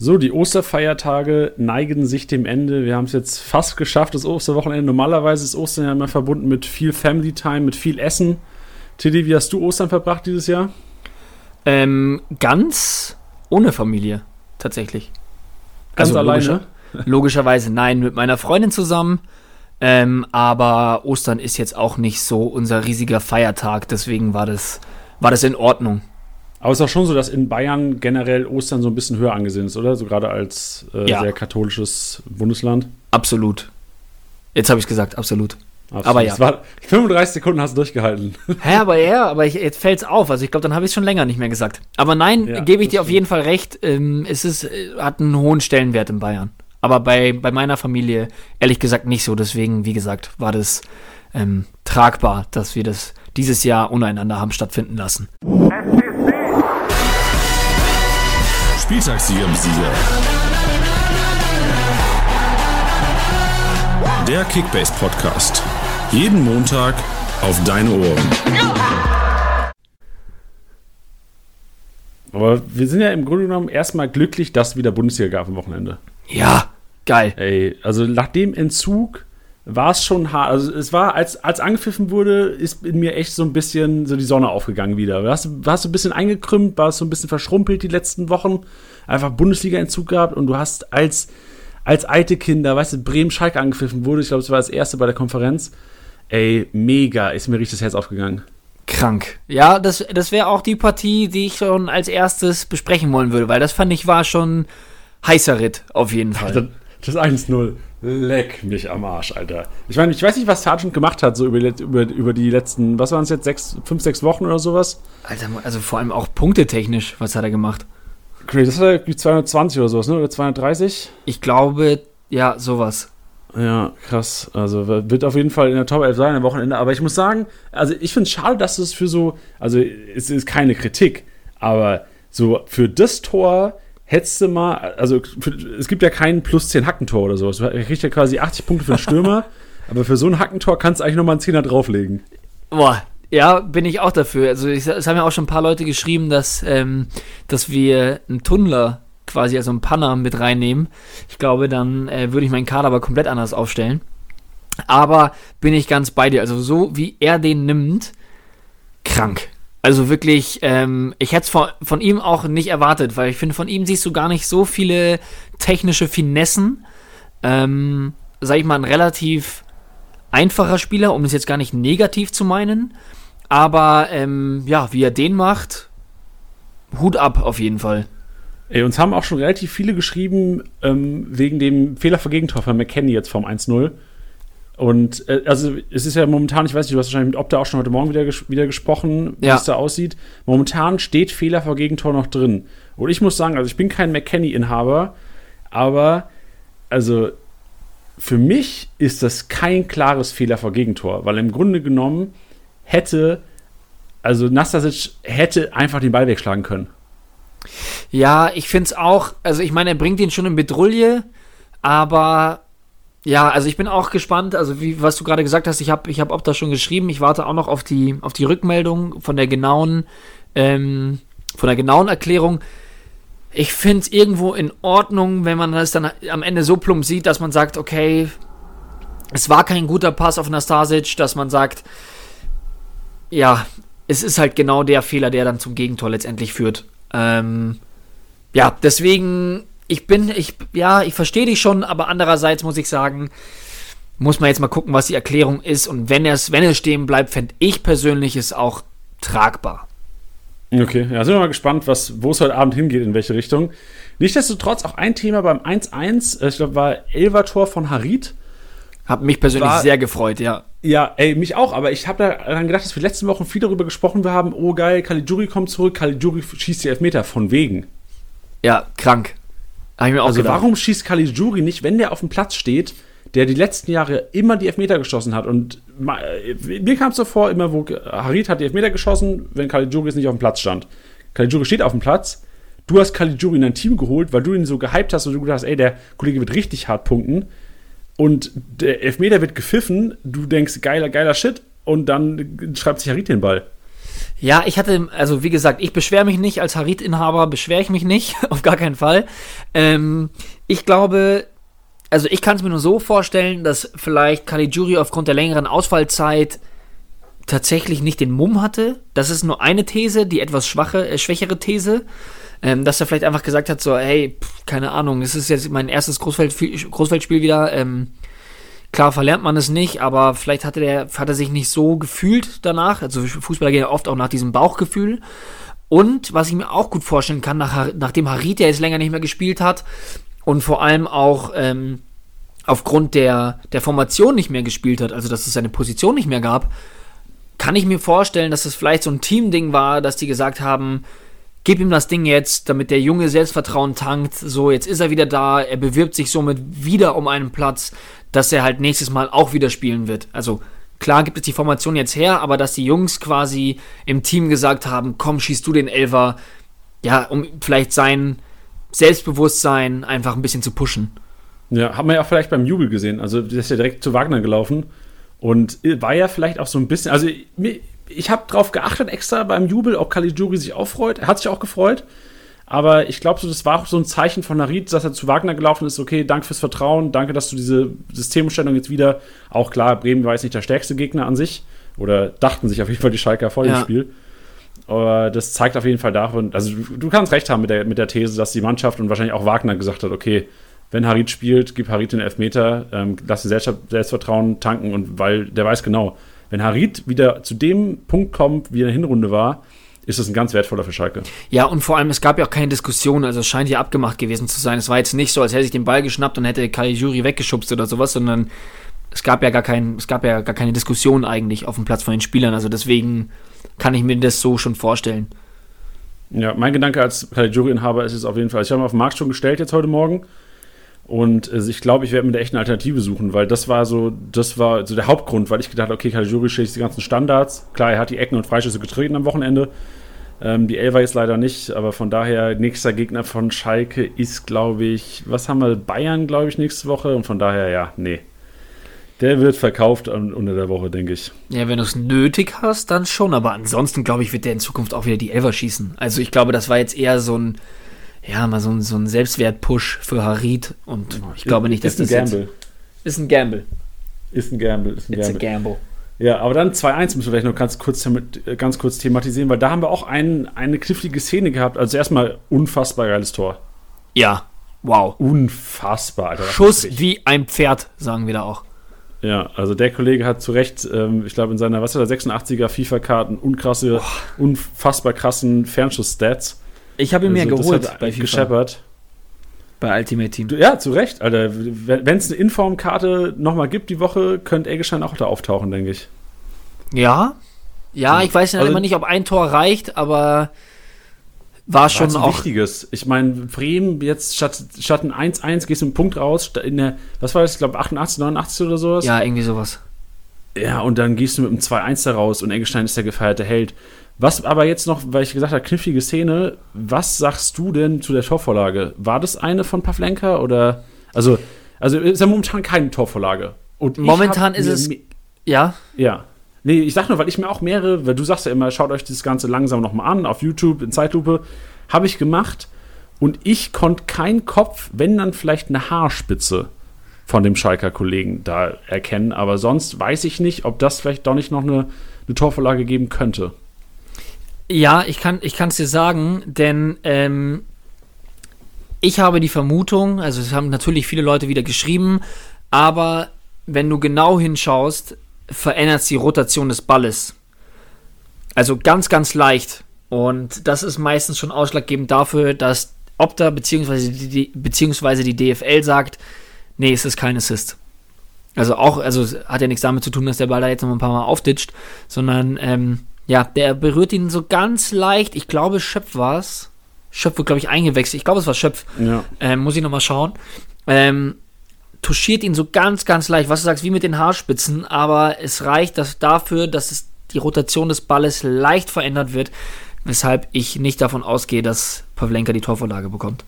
So, die Osterfeiertage neigen sich dem Ende. Wir haben es jetzt fast geschafft, das Osterwochenende. Normalerweise ist Ostern ja immer verbunden mit viel Family Time, mit viel Essen. Tilly, wie hast du Ostern verbracht dieses Jahr? Ähm, ganz ohne Familie, tatsächlich. Ganz also alleine? Logischer, logischerweise nein, mit meiner Freundin zusammen. Ähm, aber Ostern ist jetzt auch nicht so unser riesiger Feiertag, deswegen war das, war das in Ordnung. Aber es ist auch schon so, dass in Bayern generell Ostern so ein bisschen höher angesehen ist, oder? So gerade als äh, ja. sehr katholisches Bundesland. Absolut. Jetzt habe ich es gesagt, absolut. absolut. Aber ja. War, 35 Sekunden hast du durchgehalten. Hä, aber ja, aber ich, jetzt fällt es auf. Also ich glaube, dann habe ich es schon länger nicht mehr gesagt. Aber nein, ja, gebe ich dir auf jeden Fall recht. Ähm, es ist, äh, hat einen hohen Stellenwert in Bayern. Aber bei, bei meiner Familie ehrlich gesagt nicht so. Deswegen, wie gesagt, war das ähm, tragbar, dass wir das dieses Jahr untereinander haben stattfinden lassen. Spieltagssieger Besieger. Der Kickbase Podcast. Jeden Montag auf deine Ohren. Aber wir sind ja im Grunde genommen erstmal glücklich, dass wieder Bundesliga gab am Wochenende. Ja, geil. Ey, also nach dem Entzug war es schon hart. Also es war, als, als angepfiffen wurde, ist in mir echt so ein bisschen so die Sonne aufgegangen wieder. Du hast, warst so ein bisschen eingekrümmt, warst so ein bisschen verschrumpelt die letzten Wochen. Einfach Bundesliga-Entzug gehabt und du hast als, als alte Kinder, weißt du, Bremen-Schalke angepfiffen wurde. Ich glaube, es war das erste bei der Konferenz. Ey, mega, ist mir richtig das Herz aufgegangen. Krank. Ja, das, das wäre auch die Partie, die ich schon als erstes besprechen wollen würde, weil das fand ich war schon heißer Ritt, auf jeden Fall. Das 1-0. Leck mich am Arsch, Alter. Ich meine, ich weiß nicht, was Sargent gemacht hat, so über, über, über die letzten, was waren es jetzt, sechs, fünf, sechs Wochen oder sowas? Alter, also vor allem auch punktetechnisch, was hat er gemacht? Okay, das hat er 220 oder sowas, ne? Oder 230? Ich glaube, ja, sowas. Ja, krass. Also wird auf jeden Fall in der Top 11 sein am Wochenende. Aber ich muss sagen, also ich finde es schade, dass es für so, also es ist keine Kritik, aber so für das Tor hättest du mal, also für, es gibt ja keinen plus 10 Hackentor oder sowas. Du kriegst ja quasi 80 Punkte für einen Stürmer, aber für so ein Hackentor kannst du eigentlich nochmal einen Zehner drauflegen. Boah, ja, bin ich auch dafür. Also ich, es haben ja auch schon ein paar Leute geschrieben, dass, ähm, dass wir einen Tunnler quasi, also einen Panner mit reinnehmen. Ich glaube, dann äh, würde ich meinen Kader aber komplett anders aufstellen. Aber bin ich ganz bei dir. Also so wie er den nimmt, krank. Also wirklich, ähm, ich hätte es von, von, ihm auch nicht erwartet, weil ich finde, von ihm siehst du gar nicht so viele technische Finessen. Ähm, sag ich mal, ein relativ einfacher Spieler, um es jetzt gar nicht negativ zu meinen. Aber ähm, ja, wie er den macht, Hut ab auf jeden Fall. Ey, uns haben auch schon relativ viele geschrieben, ähm, wegen dem Fehler für Gegentor von McKenny jetzt vom 1-0. Und äh, also es ist ja momentan, ich weiß nicht, du hast wahrscheinlich mit Opta auch schon heute Morgen wieder, ges wieder gesprochen, wie ja. es da aussieht. Momentan steht Fehler vor Gegentor noch drin. Und ich muss sagen, also ich bin kein McKenny-Inhaber, aber also für mich ist das kein klares Fehler vor Gegentor, weil im Grunde genommen hätte, also Nastasic hätte einfach den Ball wegschlagen können. Ja, ich finde es auch, also ich meine, er bringt ihn schon in Bedrulle, aber ja, also ich bin auch gespannt, also wie was du gerade gesagt hast, ich habe ich hab Opta schon geschrieben, ich warte auch noch auf die, auf die Rückmeldung von der genauen, ähm, von der genauen Erklärung. Ich finde es irgendwo in Ordnung, wenn man das dann am Ende so plump sieht, dass man sagt, okay, es war kein guter Pass auf Nastasic, dass man sagt, ja, es ist halt genau der Fehler, der dann zum Gegentor letztendlich führt. Ähm, ja, deswegen ich bin, ich, ja, ich verstehe dich schon, aber andererseits muss ich sagen, muss man jetzt mal gucken, was die Erklärung ist. Und wenn es, wenn es stehen bleibt, fände ich persönlich es auch tragbar. Okay, ja, sind wir mal gespannt, was, wo es heute Abend hingeht, in welche Richtung. Nichtsdestotrotz auch ein Thema beim 1-1, äh, ich glaube, war Elvertor von Harit. Hat mich persönlich war, sehr gefreut, ja. Ja, ey, mich auch, aber ich habe daran gedacht, dass wir letzten Wochen viel darüber gesprochen haben, oh geil, Caligiuri kommt zurück, Caligiuri schießt die Elfmeter, von wegen. Ja, krank also gedacht. warum schießt Caligiuri nicht, wenn der auf dem Platz steht, der die letzten Jahre immer die Elfmeter geschossen hat? Und mir kam es so vor, immer wo Harit hat die Elfmeter geschossen, wenn Caligiuri nicht auf dem Platz stand. Caligiuri steht auf dem Platz, du hast Caligiuri in dein Team geholt, weil du ihn so gehypt hast und du gedacht hast, ey, der Kollege wird richtig hart punkten. Und der Elfmeter wird gepfiffen, du denkst, geiler, geiler Shit, und dann schreibt sich Harit den Ball. Ja, ich hatte, also wie gesagt, ich beschwere mich nicht, als Harit-Inhaber beschwere ich mich nicht, auf gar keinen Fall. Ähm, ich glaube, also ich kann es mir nur so vorstellen, dass vielleicht Caligiuri aufgrund der längeren Ausfallzeit tatsächlich nicht den Mumm hatte. Das ist nur eine These, die etwas schwache, äh, schwächere These. Ähm, dass er vielleicht einfach gesagt hat, so, hey, pff, keine Ahnung, es ist jetzt mein erstes Großfeld, Großfeldspiel wieder. Ähm, klar verlernt man es nicht, aber vielleicht hatte der, hat er sich nicht so gefühlt danach. Also Fußballer gehen ja oft auch nach diesem Bauchgefühl. Und was ich mir auch gut vorstellen kann, nach, nachdem Harit ja jetzt länger nicht mehr gespielt hat und vor allem auch ähm, aufgrund der, der Formation nicht mehr gespielt hat, also dass es seine Position nicht mehr gab, kann ich mir vorstellen, dass es vielleicht so ein Teamding war, dass die gesagt haben, gib ihm das Ding jetzt, damit der Junge Selbstvertrauen tankt. So, jetzt ist er wieder da, er bewirbt sich somit wieder um einen Platz, dass er halt nächstes Mal auch wieder spielen wird. Also klar gibt es die Formation jetzt her, aber dass die Jungs quasi im Team gesagt haben, komm, schießt du den Elfer, ja, um vielleicht sein Selbstbewusstsein einfach ein bisschen zu pushen. Ja, haben wir ja auch vielleicht beim Jubel gesehen. Also, der ist ja direkt zu Wagner gelaufen und war ja vielleicht auch so ein bisschen, also ich habe drauf geachtet extra beim Jubel, ob Caligiuri sich auch freut. Er hat sich auch gefreut. Aber ich glaube, so, das war auch so ein Zeichen von Narid, dass er zu Wagner gelaufen ist. Okay, danke fürs Vertrauen, danke, dass du diese Systemumstellung jetzt wieder. Auch klar, Bremen war jetzt nicht der stärkste Gegner an sich. Oder dachten sich auf jeden Fall die Schalker vor dem ja. Spiel. Aber das zeigt auf jeden Fall davon, also du, du, kannst recht haben mit der, mit der These, dass die Mannschaft und wahrscheinlich auch Wagner gesagt hat, okay, wenn Harit spielt, gib Harit den Elfmeter, ähm, lass die Selbstvertrauen tanken und weil der weiß genau, wenn Harit wieder zu dem Punkt kommt, wie er in der Hinrunde war, ist das ein ganz wertvoller für Schalke. Ja, und vor allem, es gab ja auch keine Diskussion, also es scheint ja abgemacht gewesen zu sein. Es war jetzt nicht so, als hätte sich den Ball geschnappt und hätte Caligiuri weggeschubst oder sowas, sondern es gab ja gar kein, es gab ja gar keine Diskussion eigentlich auf dem Platz von den Spielern. Also deswegen kann ich mir das so schon vorstellen. Ja, mein Gedanke als Caligiuri-Inhaber ist es auf jeden Fall. Ich habe mir auf den Markt schon gestellt jetzt heute Morgen. Und äh, ich glaube, ich werde mir da echt eine Alternative suchen, weil das war so, das war so der Hauptgrund, weil ich gedacht habe, okay, Caligiuri schlägt die ganzen Standards. Klar, er hat die Ecken und Freischüsse getreten am Wochenende. Ähm, die Elfer jetzt leider nicht, aber von daher, nächster Gegner von Schalke ist, glaube ich, was haben wir? Bayern, glaube ich, nächste Woche. Und von daher, ja, nee. Der wird verkauft unter der Woche, denke ich. Ja, wenn du es nötig hast, dann schon. Aber ansonsten, glaube ich, wird der in Zukunft auch wieder die Elfer schießen. Also ich glaube, das war jetzt eher so ein ja, mal so ein, so ein Selbstwert-Push für Harid und ich glaube nicht, dass ist das ein Gamble. ist ein Gamble. Ist ein Gamble. Ist ein It's Gamble. a gamble. Ja, aber dann 2-1 müssen wir vielleicht noch ganz kurz, ganz kurz thematisieren, weil da haben wir auch ein, eine knifflige Szene gehabt. Also erstmal unfassbar geiles Tor. Ja, wow. Unfassbar, Alter. Schuss wie ein Pferd, sagen wir da auch. Ja, also der Kollege hat zu Recht, ähm, ich glaube, in seiner, was ist der, 86er FIFA-Karten unkrasse, oh. unfassbar krassen Fernschuss-Stats. Ich habe ihn mir also, geholt bei FIFA. Gescheppert. Bei Ultimate Team. Ja, zu Recht, Alter. Wenn es eine Informkarte nochmal gibt die Woche, könnte Eggestein auch da auftauchen, denke ich. Ja. Ja, ich weiß ja also, immer nicht, ob ein Tor reicht, aber war schon auch. Wichtiges. Ich meine, Bremen jetzt statt, statt ein 1-1 gehst du einen Punkt raus, in der, was war das, ich glaube 88, 89 oder sowas? Ja, irgendwie sowas. Ja, und dann gehst du mit einem 2-1 da raus und Eggestein ist der gefeierte Held. Was aber jetzt noch, weil ich gesagt habe, knifflige Szene, was sagst du denn zu der Torvorlage? War das eine von Pavlenka oder? Also, also ist ja momentan keine Torvorlage. Und momentan ist es. Ja? Ja. Nee, ich sag nur, weil ich mir auch mehrere, weil du sagst ja immer, schaut euch das Ganze langsam nochmal an, auf YouTube, in Zeitlupe, habe ich gemacht und ich konnte keinen Kopf, wenn dann vielleicht eine Haarspitze von dem Schalker Kollegen da erkennen, aber sonst weiß ich nicht, ob das vielleicht doch nicht noch eine, eine Torvorlage geben könnte. Ja, ich kann es dir sagen, denn ähm, ich habe die Vermutung, also es haben natürlich viele Leute wieder geschrieben, aber wenn du genau hinschaust, verändert sich die Rotation des Balles. Also ganz, ganz leicht. Und das ist meistens schon ausschlaggebend dafür, dass Opta bzw. Die, beziehungsweise die DFL sagt, nee, es ist kein Assist. Also auch, also hat ja nichts damit zu tun, dass der Ball da jetzt noch ein paar Mal aufditscht, sondern ähm, ja, der berührt ihn so ganz leicht. Ich glaube, Schöpf war es. Schöpf wird, glaube ich, eingewechselt. Ich glaube, es war Schöpf. Ja. Ähm, muss ich nochmal schauen. Ähm, touchiert ihn so ganz, ganz leicht. Was du sagst, wie mit den Haarspitzen. Aber es reicht dass dafür, dass es die Rotation des Balles leicht verändert wird. Weshalb ich nicht davon ausgehe, dass Pavlenka die Torvorlage bekommt.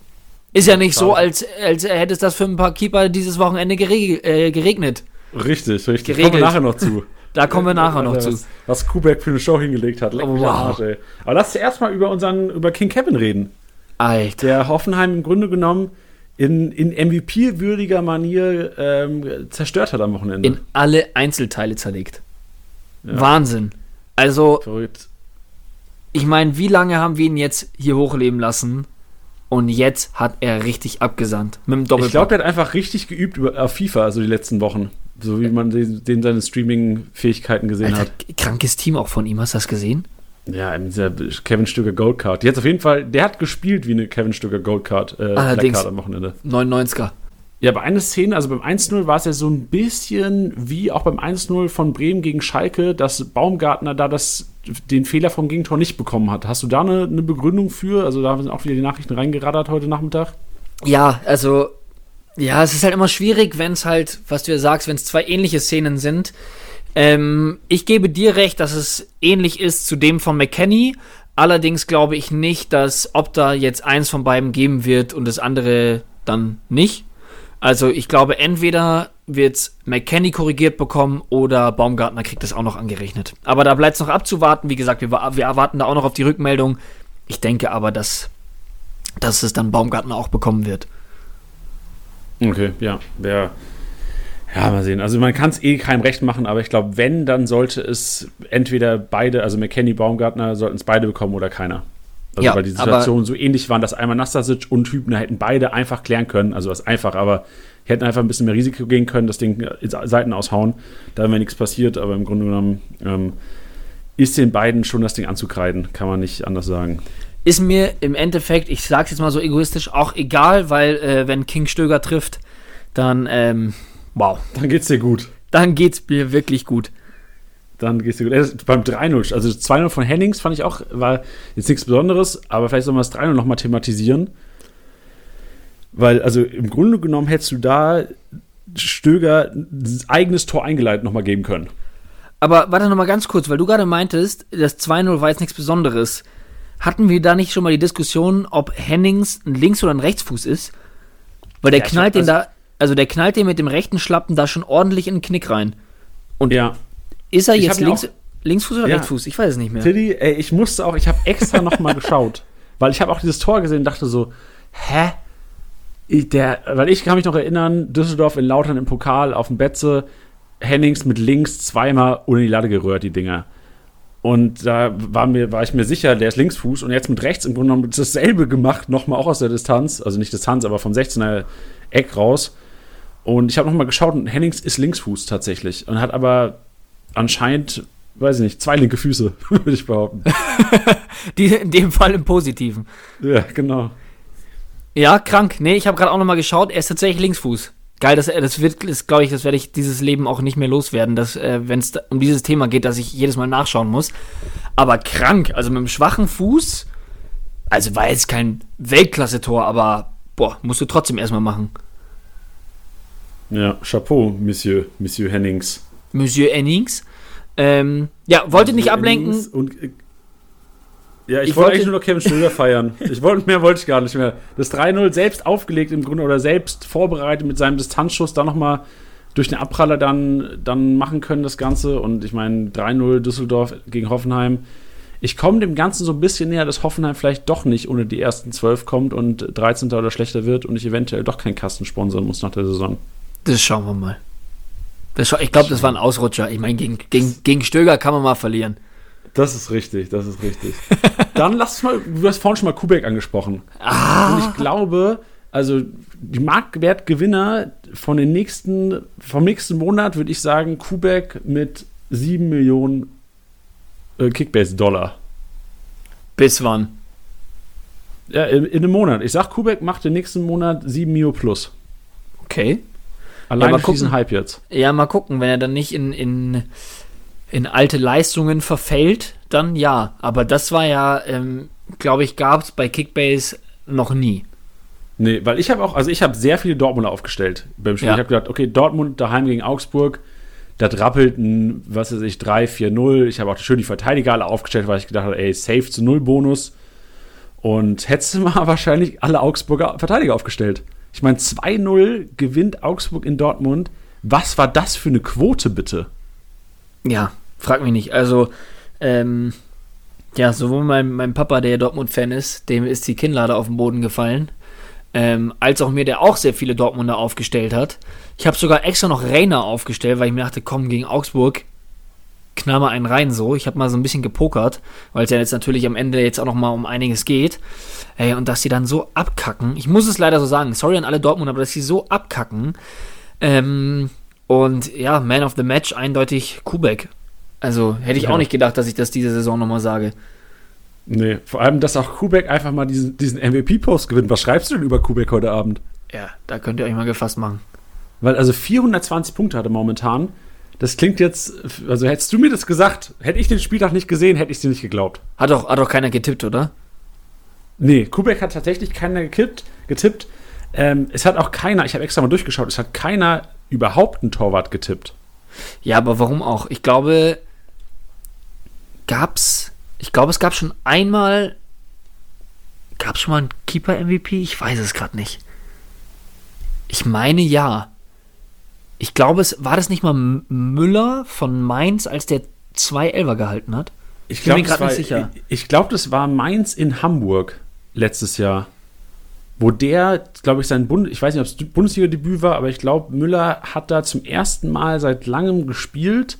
Ist ja nicht so, als, als hätte es das für ein paar Keeper dieses Wochenende gereg äh, geregnet. Richtig, richtig. Geregelt. Kommen wir nachher noch zu. Da kommen wir nachher noch Alter, zu. Was, Kubek für eine Show hingelegt hat. Leck Oh, wow. Arsch, ey. Aber lass uns erstmal über unseren, über King Kevin reden. Alter. Der Hoffenheim im Grunde genommen in, in MVP-würdiger Manier ähm, zerstört hat am Wochenende. In alle Einzelteile zerlegt. Ja. Wahnsinn. Also, Verrückt. ich meine, wie lange haben wir ihn jetzt hier hochleben lassen? Und jetzt hat er richtig abgesandt. Mit dem Ich Doppelpack. glaube, der hat einfach richtig geübt über, auf FIFA, also die letzten Wochen. So wie man den, den seine Streaming-Fähigkeiten gesehen Alter, hat. krankes Team auch von ihm. Hast du das gesehen? Ja, in dieser Kevin Stöger Goldcard. Jetzt auf jeden Fall, der hat gespielt wie eine Kevin Stöger Goldcard, äh, Allerdings. Am Wochenende. 99er. Ja, bei einer Szene, also beim 1-0 war es ja so ein bisschen wie auch beim 1-0 von Bremen gegen Schalke, dass Baumgartner da das, den Fehler vom Gegentor nicht bekommen hat. Hast du da eine, eine Begründung für? Also da sind auch wieder die Nachrichten reingeraddert heute Nachmittag. Ja, also, ja, es ist halt immer schwierig, wenn es halt, was du ja sagst, wenn es zwei ähnliche Szenen sind. Ähm, ich gebe dir recht, dass es ähnlich ist zu dem von McKenny. Allerdings glaube ich nicht, dass ob da jetzt eins von beiden geben wird und das andere dann nicht. Also ich glaube, entweder wird McKenny korrigiert bekommen oder Baumgartner kriegt es auch noch angerechnet. Aber da bleibt es noch abzuwarten. Wie gesagt, wir, wir erwarten da auch noch auf die Rückmeldung. Ich denke aber, dass, dass es dann Baumgartner auch bekommen wird. Okay, ja. Wer, ja, mal sehen. Also man kann es eh keinem recht machen, aber ich glaube, wenn, dann sollte es entweder beide, also McKenny, Baumgartner, sollten es beide bekommen oder keiner. Also Ja, weil die Situationen so ähnlich waren, dass einmal Nastasic und Hübner hätten beide einfach klären können. Also was einfach, aber hätten einfach ein bisschen mehr Risiko gehen können, das Ding Seiten aushauen. Da wäre nichts passiert, aber im Grunde genommen ähm, ist den beiden schon das Ding anzukreiden, kann man nicht anders sagen. Ist mir im Endeffekt, ich sag's jetzt mal so egoistisch, auch egal, weil äh, wenn King Stöger trifft, dann, ähm, wow, Dann geht's dir gut. dann geht's mir wirklich gut. Dann gehst du gut. Äh, Beim 3-0, also das 2-0 von Hennings fand ich auch, war jetzt nichts Besonderes, aber vielleicht sollen wir das 3-0 nochmal thematisieren. Weil, also im Grunde genommen hättest du da Stöger ein eigenes Tor eingeleitet nochmal geben können. Aber warte noch mal ganz kurz, weil du gerade meintest, das 2-0 war jetzt nichts Besonderes. Hatten wir da nicht schon mal die Diskussion, ob Hennings ein Links- oder ein Rechtsfuß ist? Weil der Ja, knallt den da, also der knallt den mit dem rechten Schlappen da schon ordentlich in den Knick rein. Und Ja. ist er jetzt links, Linksfuß oder Ja. Rechtsfuß? Ich weiß es nicht mehr. Tilly, ey, ich musste auch, ich habe extra nochmal geschaut, weil ich habe auch dieses Tor gesehen und dachte so, hä? Der, weil ich kann mich noch erinnern, Düsseldorf in Lautern im Pokal auf dem Betze, Hennings mit links zweimal ohne die Latte gerührt, die Dinger. Und da war, mir, war ich mir sicher, der ist Linksfuß und jetzt mit rechts im Grunde genommen dasselbe gemacht, nochmal auch aus der Distanz, also nicht Distanz, aber vom 16er Eck raus. Und ich habe nochmal geschaut und Hennings ist Linksfuß tatsächlich und hat aber anscheinend, weiß ich nicht, zwei linke Füße, würde ich behaupten. Die, in dem Fall im Positiven. ja, genau. Ja, krank. Nee, ich habe gerade auch noch mal geschaut. Er ist tatsächlich Linksfuß. Geil, das, das wird, das glaube ich, das werde ich dieses Leben auch nicht mehr loswerden, dass, äh, wenn es um dieses Thema geht, dass ich jedes Mal nachschauen muss. Aber krank, also mit einem schwachen Fuß, also war jetzt kein Weltklasse-Tor, aber boah, musst du trotzdem erstmal machen. Ja, Chapeau, Monsieur, Monsieur Hennings. Monsieur Ennings. Ähm, ja, wollte nicht Monsieur ablenken. Hennings Und, äh, ja, ich, Ich wollte wollte- eigentlich nur noch Kevin Stöger feiern. Ich wollte, mehr wollte ich gar nicht mehr. Das 3-0 selbst aufgelegt im Grunde oder selbst vorbereitet mit seinem Distanzschuss, dann nochmal durch den Abpraller dann, dann machen können, das Ganze. Und ich meine, 3-0 Düsseldorf gegen Hoffenheim. Ich komme dem Ganzen so ein bisschen näher, dass Hoffenheim vielleicht doch nicht ohne die ersten 12 kommt und 13. oder schlechter wird und ich eventuell doch keinen Kasten sponsern muss nach der Saison. Das schauen wir mal. Das ich glaube, das war ein Ausrutscher. Ich meine, gegen, gegen, gegen Stöger kann man mal verlieren. Das ist richtig, das ist richtig. Dann lass uns mal, du hast vorhin schon mal Kubek angesprochen. Und ich glaube, also die Marktwertgewinner von den nächsten, vom nächsten Monat würde ich sagen, Kubek mit 7 Millionen äh, Kickbase-Dollar. Bis wann? Ja, in, in einem Monat. Ich sag, Kubek macht den nächsten Monat 7 Mio plus. Okay. Allein durch diesen. Hype jetzt. Ja, mal gucken, wenn er dann nicht in, in, in alte Leistungen verfällt, dann ja. Aber das war ja, ähm, glaube ich, gab es bei Kickbase noch nie. Nee, weil ich habe auch, also ich habe sehr viele Dortmunder aufgestellt beim Spiel. Ja. Ich habe gedacht, okay, Dortmund daheim gegen Augsburg, das rappelt ein, was weiß ich, 3-4-0. Ich habe auch schön die Verteidiger alle aufgestellt, weil ich gedacht habe, ey, safe zu null Bonus. Und hättest du mal wahrscheinlich alle Augsburger Verteidiger aufgestellt. Ich meine, 2-0 gewinnt Augsburg in Dortmund. Was war das für eine Quote, bitte? Ja, frag mich nicht. Also, ähm, ja, sowohl mein, mein Papa, der Dortmund-Fan ist, dem ist die Kinnlade auf den Boden gefallen, ähm, als auch mir, der auch sehr viele Dortmunder aufgestellt hat. Ich habe sogar extra noch Rainer aufgestellt, weil ich mir dachte, komm, gegen Augsburg knall mal einen rein so. Ich habe mal so ein bisschen gepokert, weil es ja jetzt natürlich am Ende jetzt auch noch mal um einiges geht. Ey, und dass sie dann so abkacken. Ich muss es leider so sagen. Sorry an alle Dortmund, aber dass sie so abkacken. Ähm, und ja, Man of the Match eindeutig Kubek. Also hätte ich Ja. auch nicht gedacht, dass ich das diese Saison nochmal sage. Nee, vor allem, dass auch Kubek einfach mal diesen, diesen MVP-Post gewinnt. Was schreibst du denn über Kubek heute Abend? Ja, da könnt ihr euch mal gefasst machen. Weil also 420 Punkte hatte momentan. Das klingt jetzt, also hättest du mir das gesagt, hätte ich den Spieltag nicht gesehen, hätte ich dir nicht geglaubt. Hat doch, hat doch keiner getippt, oder? Nee, Kubek hat tatsächlich keiner gekippt, getippt. Ähm, es hat auch keiner, ich habe extra mal durchgeschaut, es hat keiner überhaupt einen Torwart getippt. Ja, aber warum auch? Ich glaube, gab's, ich glaube, es gab schon einmal, gab's schon mal einen Keeper-MVP? Ich weiß es gerade nicht. Ich meine ja. Ich glaube, es war das nicht mal Müller von Mainz, als der zwei Elfer gehalten hat. Ich bin mir grad nicht war- sicher. Ich, ich glaube, das war Mainz in Hamburg letztes Jahr. Wo der, glaube ich, sein Bund, ich weiß nicht, ob es Bundesliga-Debüt war, aber ich glaube, Müller hat da zum ersten Mal seit langem gespielt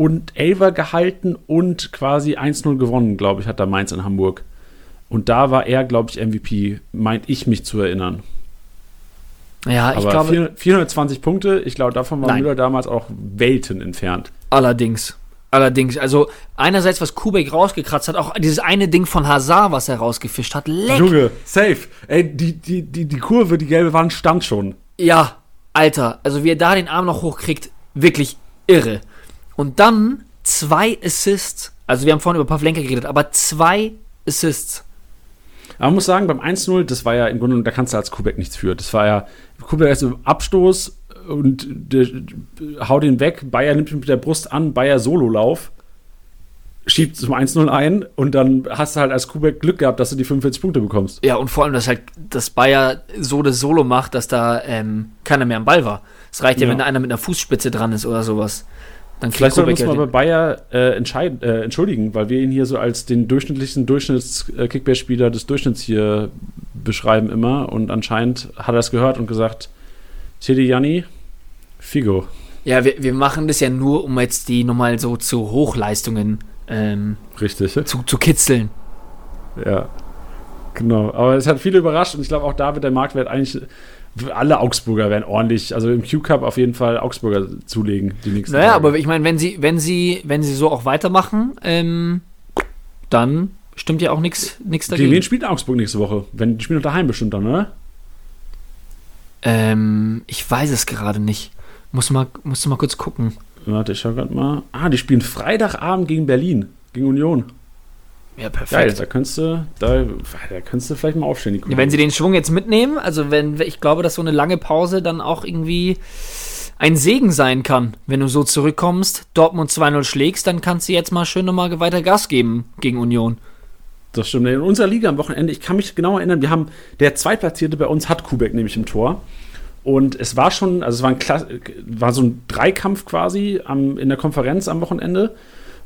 und Elfer gehalten und quasi 1-0 gewonnen, glaube ich, hat da Mainz in Hamburg. Und da war er, glaube ich, MVP, meint ich mich zu erinnern. Ja, ich Aber glaube, 400 420 Punkte, ich glaube, davon war Nein. Müller damals auch Welten entfernt. allerdings. Allerdings, also einerseits, was Kubek rausgekratzt hat, auch dieses eine Ding von Hazard, was er rausgefischt hat, leck. Junge, safe. Ey, die, die, die, die Kurve, die gelbe Wand stand schon. Ja, Alter, also wie er da den Arm noch hochkriegt, wirklich irre. Und dann zwei Assists. Also wir haben vorhin über Pavlenka geredet, aber zwei Assists. Aber man muss sagen, beim 1-0, das war ja im Grunde, da kannst du als Kubek nichts für. Das war ja, Kubek ist im Abstoß und der, haut ihn weg. Bayer nimmt ihn mit der Brust an, Bayer Sololauf, schiebt zum 1-0 ein und dann hast du halt als Kubek Glück gehabt, dass du die 45 Punkte bekommst. Ja, und vor allem, dass halt das Bayer so das Solo macht, dass da ähm, keiner mehr am Ball war. Es reicht ja, Ja. wenn da einer mit einer Fußspitze dran ist oder sowas. Dann Vielleicht sollten wir uns mal bei Bayer äh, äh, entschuldigen, weil wir ihn hier so als den durchschnittlichsten Durchschnitts-Kickbase-Spieler des Durchschnitts hier beschreiben immer. Und anscheinend hat er es gehört und gesagt, Teddy Janni, Figo. ja wir, wir machen das ja nur, um jetzt die nochmal so zu Hochleistungen ähm, Richtig. zu, zu kitzeln. Ja. Genau. Aber es hat viele überrascht und ich glaube auch da wird der Marktwert eigentlich. Alle Augsburger werden ordentlich, also im Q-Cup auf jeden Fall Augsburger zulegen, die nächsten Naja, Tage. aber ich meine, wenn sie, wenn sie, wenn sie so auch weitermachen, ähm, dann stimmt ja auch nichts nichts Gegen wen dagegen. spielt Augsburg nächste Woche? Wenn, die spielen doch daheim bestimmt dann, oder? Ähm, ich weiß es gerade nicht. Muss mal, musst du mal kurz gucken. Warte, ich schau grad mal. Ah, die spielen Freitagabend gegen Berlin, gegen Union. Ja, Geil, perfekt. da könntest du, da, da könntest du vielleicht mal aufstehen, die Ja, wenn sie den Schwung jetzt mitnehmen, also wenn, ich glaube, dass so eine lange Pause dann auch irgendwie ein Segen sein kann. Wenn du so zurückkommst, Dortmund 2-0 schlägst, dann kannst du jetzt mal schön nochmal weiter Gas geben gegen Union. Das stimmt. In unserer Liga am Wochenende, ich kann mich genau erinnern, wir haben, der Zweitplatzierte bei uns hat Kubek nämlich im Tor. Und es war schon, also es war ein, Kla war so ein Dreikampf quasi am, in der Konferenz am Wochenende.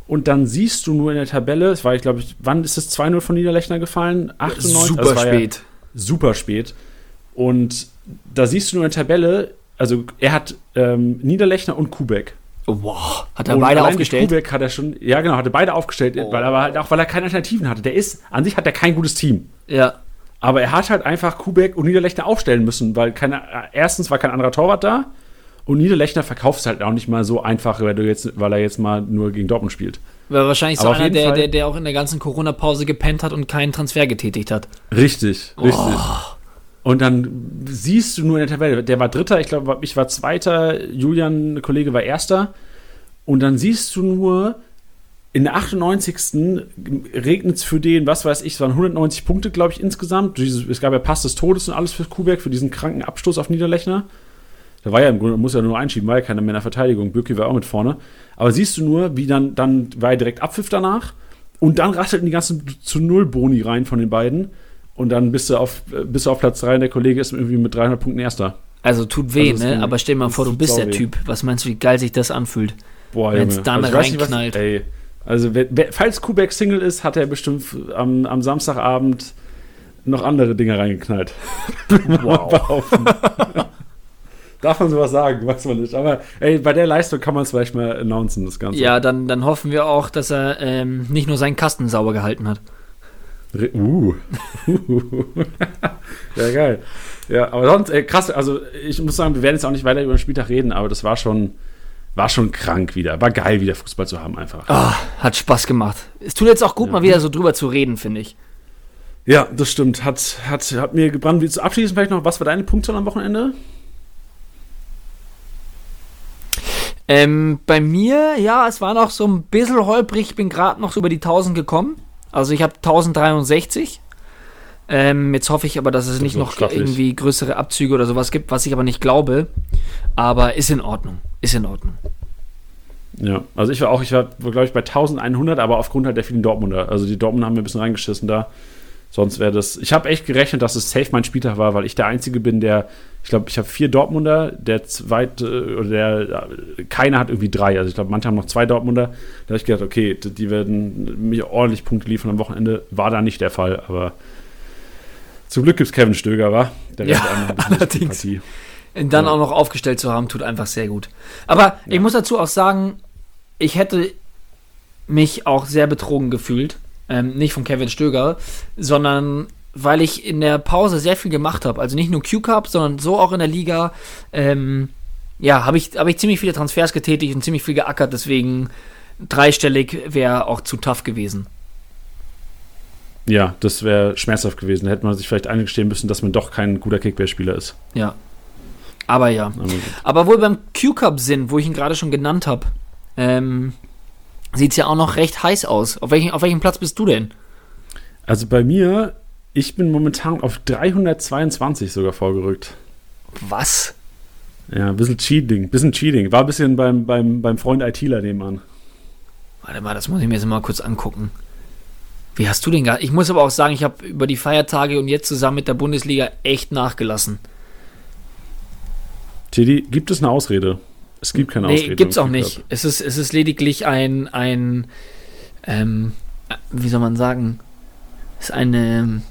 Und dann siehst du nur in der Tabelle, es war, ich glaube, wann ist das 2-0 von Niederlechner gefallen? 98? Super Also es war ja spät. super spät. Und da siehst du nur in der Tabelle, also er hat ähm, Niederlechner und Kubek. Wow, hat er Und beide aufgestellt? Kubek hat er schon, ja genau, hatte beide aufgestellt, Oh. weil er halt auch, weil er keine Alternativen hatte. Der ist, an sich hat er kein gutes Team. Ja. Aber er hat halt einfach Kubek und Niederlechner aufstellen müssen, weil keine, erstens war kein anderer Torwart da und Niederlechner verkauft halt auch nicht mal so einfach, weil, du jetzt, weil er jetzt mal nur gegen Dortmund spielt. War wahrscheinlich so Aber einer, der, der, der auch in der ganzen Corona-Pause gepennt hat und keinen Transfer getätigt hat. Richtig, richtig. Oh. Und dann siehst du nur in der Tabelle, der war Dritter, ich glaube, ich war Zweiter, Julian, ein Kollege, war Erster. Und dann siehst du nur, in der 98. regnet es für den, was weiß ich, es waren 190 Punkte, glaube ich, insgesamt. Es gab ja Pass des Todes und alles für Kuberg, für diesen kranken Abstoß auf Niederlechner. Da war ja im Grunde, muss ja nur einschieben, war ja keiner mehr in der Verteidigung. Birki war auch mit vorne. Aber siehst du nur, wie dann, dann war ja direkt Abpfiff danach. Und dann rasselten die ganzen zu Null Boni rein von den beiden. Und dann bist du auf, bist du auf Platz 3 und der Kollege ist irgendwie mit 300 Punkten Erster. Also tut weh, Also es ne? Aber stell dir mal es vor, du bist der weh. Typ. Was meinst du, wie geil sich das anfühlt? Boah, Wenn's Junge. dann also, weiß nicht, reinknallt. Was, ey, also, wer, wer, falls Kubek Single ist, hat er bestimmt am, am Samstagabend noch andere Dinge reingeknallt. Wow. Darf man sowas sagen? Weiß man nicht. Aber ey, bei der Leistung kann man es vielleicht mal announcen, das Ganze. Ja, dann, dann hoffen wir auch, dass er ähm, nicht nur seinen Kasten sauber gehalten hat. Uh. ja, geil. Ja, aber sonst, ey, krass, also ich muss sagen, wir werden jetzt auch nicht weiter über den Spieltag reden, aber das war schon, war schon krank wieder. War geil, wieder Fußball zu haben einfach. Ah, hat Spaß gemacht. Es tut jetzt auch gut, Ja. mal wieder so drüber zu reden, finde ich. Ja, das stimmt. Hat, hat, hat mir gebrannt. Wie zu abschließen vielleicht noch, was war deine Punktzahl am Wochenende? Ähm, bei mir, ja, es war noch so ein bisschen holprig. Ich bin gerade noch so über die 1000 gekommen. Also ich habe 1063. Ähm, jetzt hoffe ich aber, dass es nicht wird noch stattlich. irgendwie größere Abzüge oder sowas gibt, was ich aber nicht glaube. Aber ist in Ordnung. Ist in Ordnung. Ja, also ich war auch, ich war, glaube ich, bei 1100, aber aufgrund halt der vielen Dortmunder. Also die Dortmunder haben mir ein bisschen reingeschissen da. Sonst wäre das. Ich habe echt gerechnet, dass es safe mein Spieltag war, weil ich der Einzige bin, der. Ich glaube, ich habe vier Dortmunder, der zweite, oder der. Keiner hat irgendwie drei. Also ich glaube, manche haben noch zwei Dortmunder. Da habe ich gedacht, okay, die werden mir ordentlich Punkte liefern am Wochenende. War da nicht der Fall, aber. Zum Glück gibt es Kevin Stöger, war? Der Ja, allerdings. Dann Ja. auch noch aufgestellt zu haben, tut einfach sehr gut. Aber ich muss dazu auch sagen, ich hätte mich auch sehr betrogen gefühlt. Ähm, nicht von Kevin Stöger, sondern weil ich in der Pause sehr viel gemacht habe. Also nicht nur Q-Cup, sondern so auch in der Liga. Ähm, ja, habe ich, hab ich ziemlich viele Transfers getätigt und ziemlich viel geackert. Deswegen dreistellig wäre auch zu tough gewesen. Ja, das wäre schmerzhaft gewesen. Da hätte man sich vielleicht eingestehen müssen, dass man doch kein guter Kickbase-Spieler ist. Ja. Aber ja. Aber. Aber wohl beim Q-Cup sind, wo ich ihn gerade schon genannt habe, ähm, sieht es ja auch noch recht heiß aus. Auf, welchen, auf welchem Platz bist du denn? Also bei mir, ich bin momentan auf 322 sogar vorgerückt. Was? Ja, ein bisschen Cheating, bisschen Cheating. War ein bisschen beim, beim, beim Freund ITler nebenan. Warte mal, das muss ich mir jetzt mal kurz angucken. Wie hast du den gerade? Ich muss aber auch sagen, ich habe über die Feiertage und jetzt zusammen mit der Bundesliga echt nachgelassen. Teddy, gibt es eine Ausrede? Es gibt keine Ausrede. Nee, gibt's im auch nicht. Club. Es ist, es ist lediglich ein, ein ähm, wie soll man sagen? Es ist eine,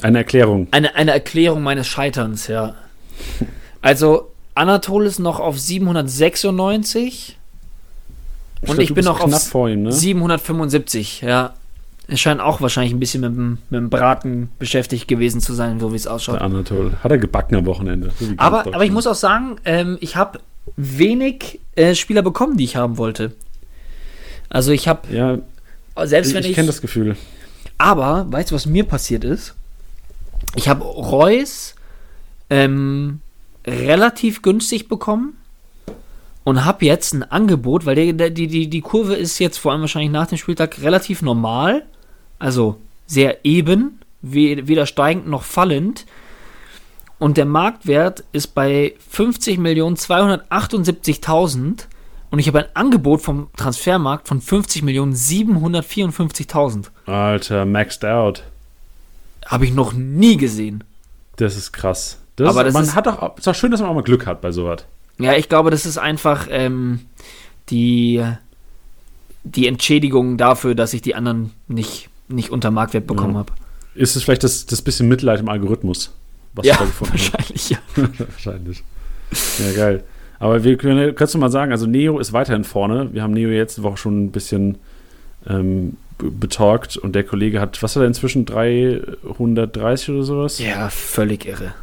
Eine Erklärung. Eine, eine Erklärung meines Scheiterns, ja. Also, Anatol ist noch auf 796 und glaub, ich bin noch auf ihm, ne? 775, ja. Es scheint auch wahrscheinlich ein bisschen mit dem, mit dem Braten beschäftigt gewesen zu sein, so wie es ausschaut. Der Anatol. Hat er gebacken am Wochenende. Aber, aber ich muss auch sagen, ähm, ich habe wenig äh, Spieler bekommen, die ich haben wollte. Also ich habe, Ja, selbst ich, wenn ich ich, kenne das Gefühl. Aber, weißt du, was mir passiert ist? Ich habe Reus ähm, relativ günstig bekommen und habe jetzt ein Angebot, weil die, die, die Kurve ist jetzt vor allem wahrscheinlich nach dem Spieltag relativ normal, also sehr eben, we- weder steigend noch fallend. Und der Marktwert ist bei 50.278.000 und ich habe ein Angebot vom Transfermarkt von 50.754.000. Alter, maxed out. Habe ich noch nie gesehen. Das ist krass. Das Aber ist, man ist- hat doch, ist doch schön, dass man auch mal Glück hat bei sowas. Ja, ich glaube, das ist einfach ähm, die, die Entschädigung dafür, dass ich die anderen nicht, nicht unter Marktwert bekommen Ja. habe. Ist es vielleicht das, das bisschen Mitleid im Algorithmus, was Ja, du da gefunden hast? wahrscheinlich, ja. Wahrscheinlich. Ja, geil. Aber wir können, kannst du mal sagen, also Neo ist weiterhin vorne. Wir haben Neo jetzt Woche schon ein bisschen ähm, betalkt und der Kollege hat, was hat er inzwischen, 330 oder sowas? Ja, völlig irre.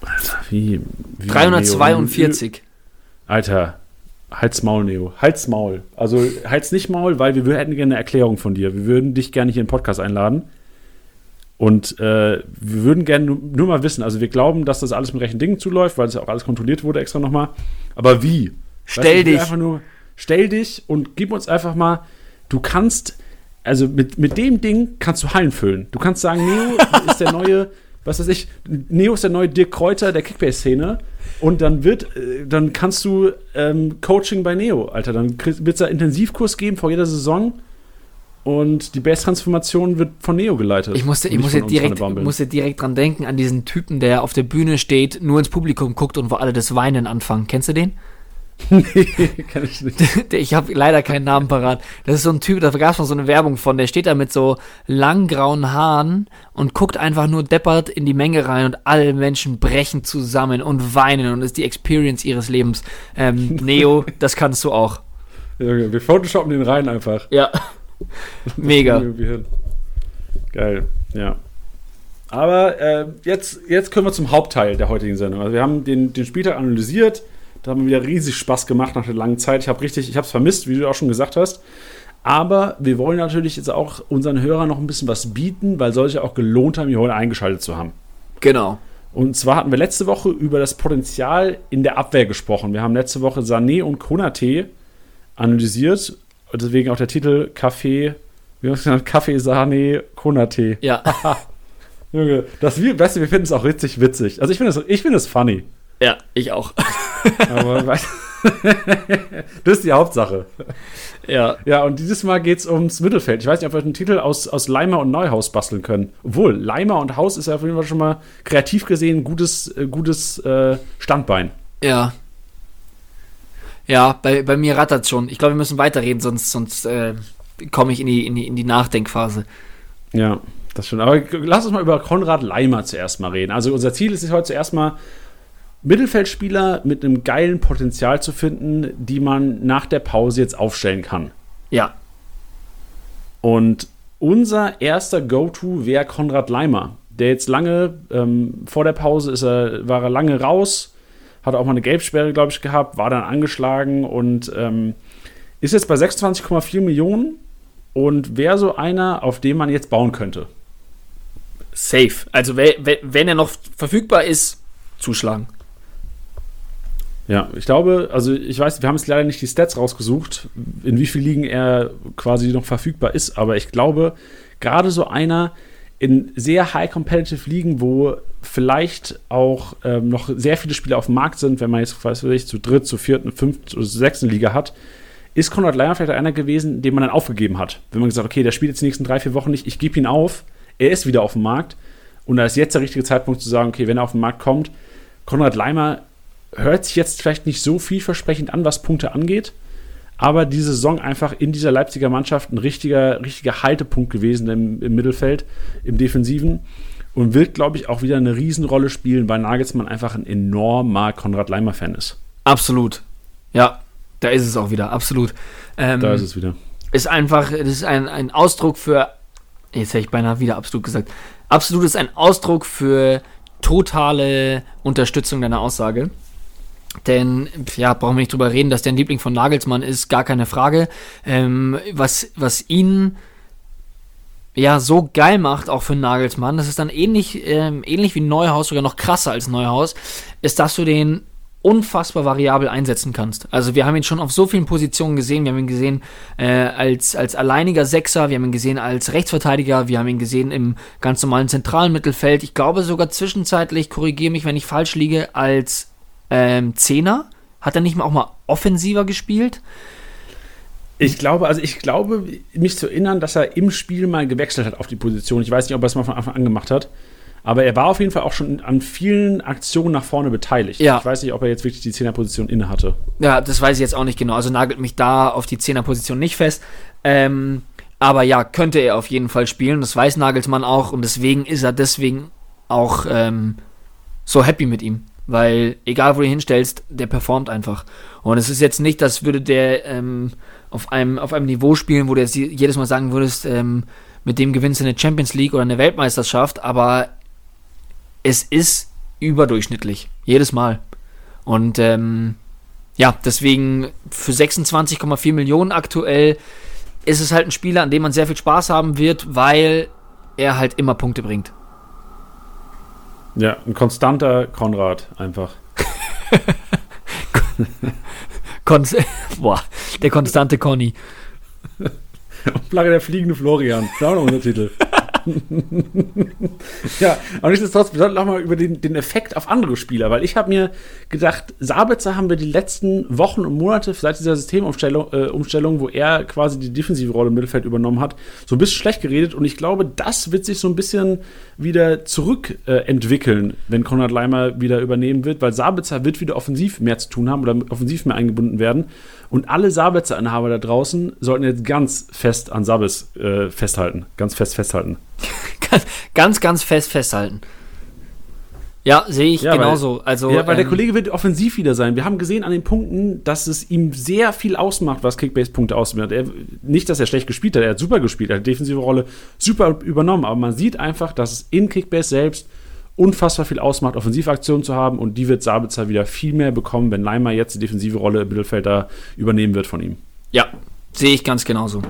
Alter, wie, wie 342. Neo? Alter, halt's Maul, Neo. Halt's Maul. Also halt's nicht Maul, weil wir hätten gerne eine Erklärung von dir. Wir würden dich gerne hier in den Podcast einladen. Und äh, wir würden gerne nur, nur mal wissen, also wir glauben, dass das alles mit rechten Dingen zuläuft, weil das ja auch alles kontrolliert wurde extra nochmal. Aber wie? Stell Weißt dich. Einfach nur, stell dich und gib uns einfach mal, du kannst, also mit, mit dem Ding kannst du Hallen füllen. Du kannst sagen, Neo ist der neue, was weiß ich, Neo ist der neue Dirk Kräuter der Kickbase-Szene. Und dann wird, äh, dann kannst du ähm, Coaching bei Neo, Alter. Dann wird es da Intensivkurs geben vor jeder Saison. Und die Base-Transformation wird von Neo geleitet. Ich musste, ich musste, direkt, musste direkt dran denken, an diesen Typen, der auf der Bühne steht, nur ins Publikum guckt und wo alle das Weinen anfangen. Kennst du den? nee, kann ich nicht. Ich habe leider keinen Namen parat. Das ist so ein Typ, da gab es mal so eine Werbung von, der steht da mit so lang grauen Haaren und guckt einfach nur deppert in die Menge rein und alle Menschen brechen zusammen und weinen und ist die Experience ihres Lebens. Ähm, Neo, das kannst du auch. Ja, wir photoshoppen den rein einfach. Ja. Mega. Geil, ja. Aber äh, jetzt, jetzt können wir zum Hauptteil der heutigen Sendung. Also wir haben den, den Spieltag analysiert. Da haben wir wieder riesig Spaß gemacht nach der langen Zeit. Ich habe richtig, ich habe es vermisst, wie du auch schon gesagt hast. Aber wir wollen natürlich jetzt auch unseren Hörern noch ein bisschen was bieten, weil solche auch gelohnt haben, hier heute eingeschaltet zu haben. Genau. Und zwar hatten wir letzte Woche über das Potenzial in der Abwehr gesprochen. Wir haben letzte Woche Sané und Konate analysiert. Deswegen auch der Titel Kaffee, wie haben wir es genannt? Kaffee, Sané, Konate. Ja. Junge, das, weißt du, wir finden es auch richtig witzig. Also ich finde es ich find funny. Ja, ich auch. Aber das ist die Hauptsache. Ja. Ja, und dieses Mal geht es ums Mittelfeld. Ich weiß nicht, ob wir einen Titel aus, aus Leimer und Neuhaus basteln können. Obwohl, Leimer und Haus ist ja auf jeden Fall schon mal kreativ gesehen ein gutes, äh, gutes äh, Standbein. Ja. Ja, bei, bei mir rattert schon. Ich glaube, wir müssen weiterreden, sonst, sonst äh, komme ich in die, in, die, in die Nachdenkphase. Ja, das schon. Aber lass uns mal über Konrad Leimer zuerst mal reden. Also unser Ziel ist es heute zuerst mal, Mittelfeldspieler mit einem geilen Potenzial zu finden, die man nach der Pause jetzt aufstellen kann. Ja. Und unser erster Go-To wäre Konrad Leimer, der jetzt lange ähm, vor der Pause ist er, war er lange raus, hat auch mal eine Gelbsperre, glaube ich, gehabt, war dann angeschlagen und ähm, ist jetzt bei 26,4 Millionen und wäre so einer, auf den man jetzt bauen könnte. Safe. Also wenn er noch verfügbar ist, zuschlagen. Ja, ich glaube, also ich weiß, wir haben jetzt leider nicht die Stats rausgesucht, in wie vielen Ligen er quasi noch verfügbar ist, aber ich glaube, gerade so einer in sehr high competitive Ligen, wo vielleicht auch ähm, noch sehr viele Spieler auf dem Markt sind, wenn man jetzt, weiß ich, zu dritt, zu vierten, fünften oder sechsten Liga hat, ist Konrad Leimer vielleicht einer gewesen, den man dann aufgegeben hat. Wenn man gesagt hat, okay, der spielt jetzt die nächsten drei, vier Wochen nicht, ich gebe ihn auf, er ist wieder auf dem Markt und da ist jetzt der richtige Zeitpunkt zu sagen, okay, wenn er auf den Markt kommt, Konrad Leimer hört sich jetzt vielleicht nicht so vielversprechend an, was Punkte angeht, aber diese Saison einfach in dieser Leipziger Mannschaft ein richtiger, richtiger Haltepunkt gewesen im, im Mittelfeld, im Defensiven und wird, glaube ich, auch wieder eine Riesenrolle spielen, weil Nagelsmann einfach ein enormer Konrad Leimer-Fan ist. Absolut. Ja, da ist es auch wieder, absolut. Ähm, da ist es wieder. Ist einfach, das ist ein, ein Ausdruck für, jetzt hätte ich beinahe wieder absolut gesagt, absolut ist ein Ausdruck für totale Unterstützung deiner Aussage. Denn, ja, brauchen wir nicht drüber reden, dass der ein Liebling von Nagelsmann ist, gar keine Frage. Ähm, was, was ihn ja so geil macht, auch für Nagelsmann, das ist dann ähnlich, ähm, ähnlich wie Neuhaus, sogar noch krasser als Neuhaus, ist, dass du den unfassbar variabel einsetzen kannst. Also wir haben ihn schon auf so vielen Positionen gesehen. Wir haben ihn gesehen äh, als, als alleiniger Sechser, wir haben ihn gesehen als Rechtsverteidiger, wir haben ihn gesehen im ganz normalen zentralen Mittelfeld. Ich glaube sogar zwischenzeitlich, korrigiere mich, wenn ich falsch liege, als ähm, Zehner? Hat er nicht mal auch mal offensiver gespielt? Ich glaube, also ich glaube, mich zu erinnern, dass er im Spiel mal gewechselt hat auf die Position. Ich weiß nicht, ob er es mal von Anfang an gemacht hat. Aber er war auf jeden Fall auch schon an vielen Aktionen nach vorne beteiligt. Ja. Ich weiß nicht, ob er jetzt wirklich die Zehnerposition inne hatte. Ja, das weiß ich jetzt auch nicht genau. Also nagelt mich da auf die Zehnerposition nicht fest. Ähm, aber ja, könnte er auf jeden Fall spielen. Das weiß Nagelsmann auch. Und deswegen ist er deswegen auch ähm, so happy mit ihm. Weil egal, wo du ihn hinstellst, der performt einfach. Und es ist jetzt nicht, dass würde der ähm, auf, einem, auf einem Niveau spielen, wo du jetzt jedes Mal sagen würdest, ähm, mit dem gewinnst du eine Champions League oder eine Weltmeisterschaft, aber es ist überdurchschnittlich. Jedes Mal. Und ähm, ja, deswegen für 26,4 Millionen aktuell ist es halt ein Spieler, an dem man sehr viel Spaß haben wird, weil er halt immer Punkte bringt. Ja, ein konstanter Konrad einfach. Kon Boah, der konstante Conny. Flagge der fliegende Florian. Das ist auch noch unser Titel. Ja, aber nichtsdestotrotz, wir sollten auch mal über den, den Effekt auf andere Spieler, weil ich habe mir gedacht, Sabitzer haben wir die letzten Wochen und Monate seit dieser Systemumstellung, äh, Umstellung, wo er quasi die defensive Rolle im Mittelfeld übernommen hat, so ein bisschen schlecht geredet und ich glaube, das wird sich so ein bisschen wieder zurückentwickeln, äh, wenn Konrad Leimer wieder übernehmen wird, weil Sabitzer wird wieder offensiv mehr zu tun haben oder offensiv mehr eingebunden werden und alle Sabitzer-Inhaber da draußen sollten jetzt ganz fest an Sabis äh, festhalten, ganz fest festhalten. Ganz, ganz fest festhalten. Ja, sehe ich ja, genauso. Weil, also, ja, weil ähm, der Kollege wird offensiv wieder sein. Wir haben gesehen an den Punkten, dass es ihm sehr viel ausmacht, was Kickbase-Punkte ausmacht. Er, nicht, dass er schlecht gespielt hat, er hat super gespielt, er hat die defensive Rolle super übernommen, aber man sieht einfach, dass es in Kickbase selbst unfassbar viel ausmacht, Offensivaktionen zu haben und die wird Sabitzer wieder viel mehr bekommen, wenn Leimer jetzt die defensive Rolle im Mittelfeld da übernehmen wird von ihm. Ja, sehe ich ganz genauso.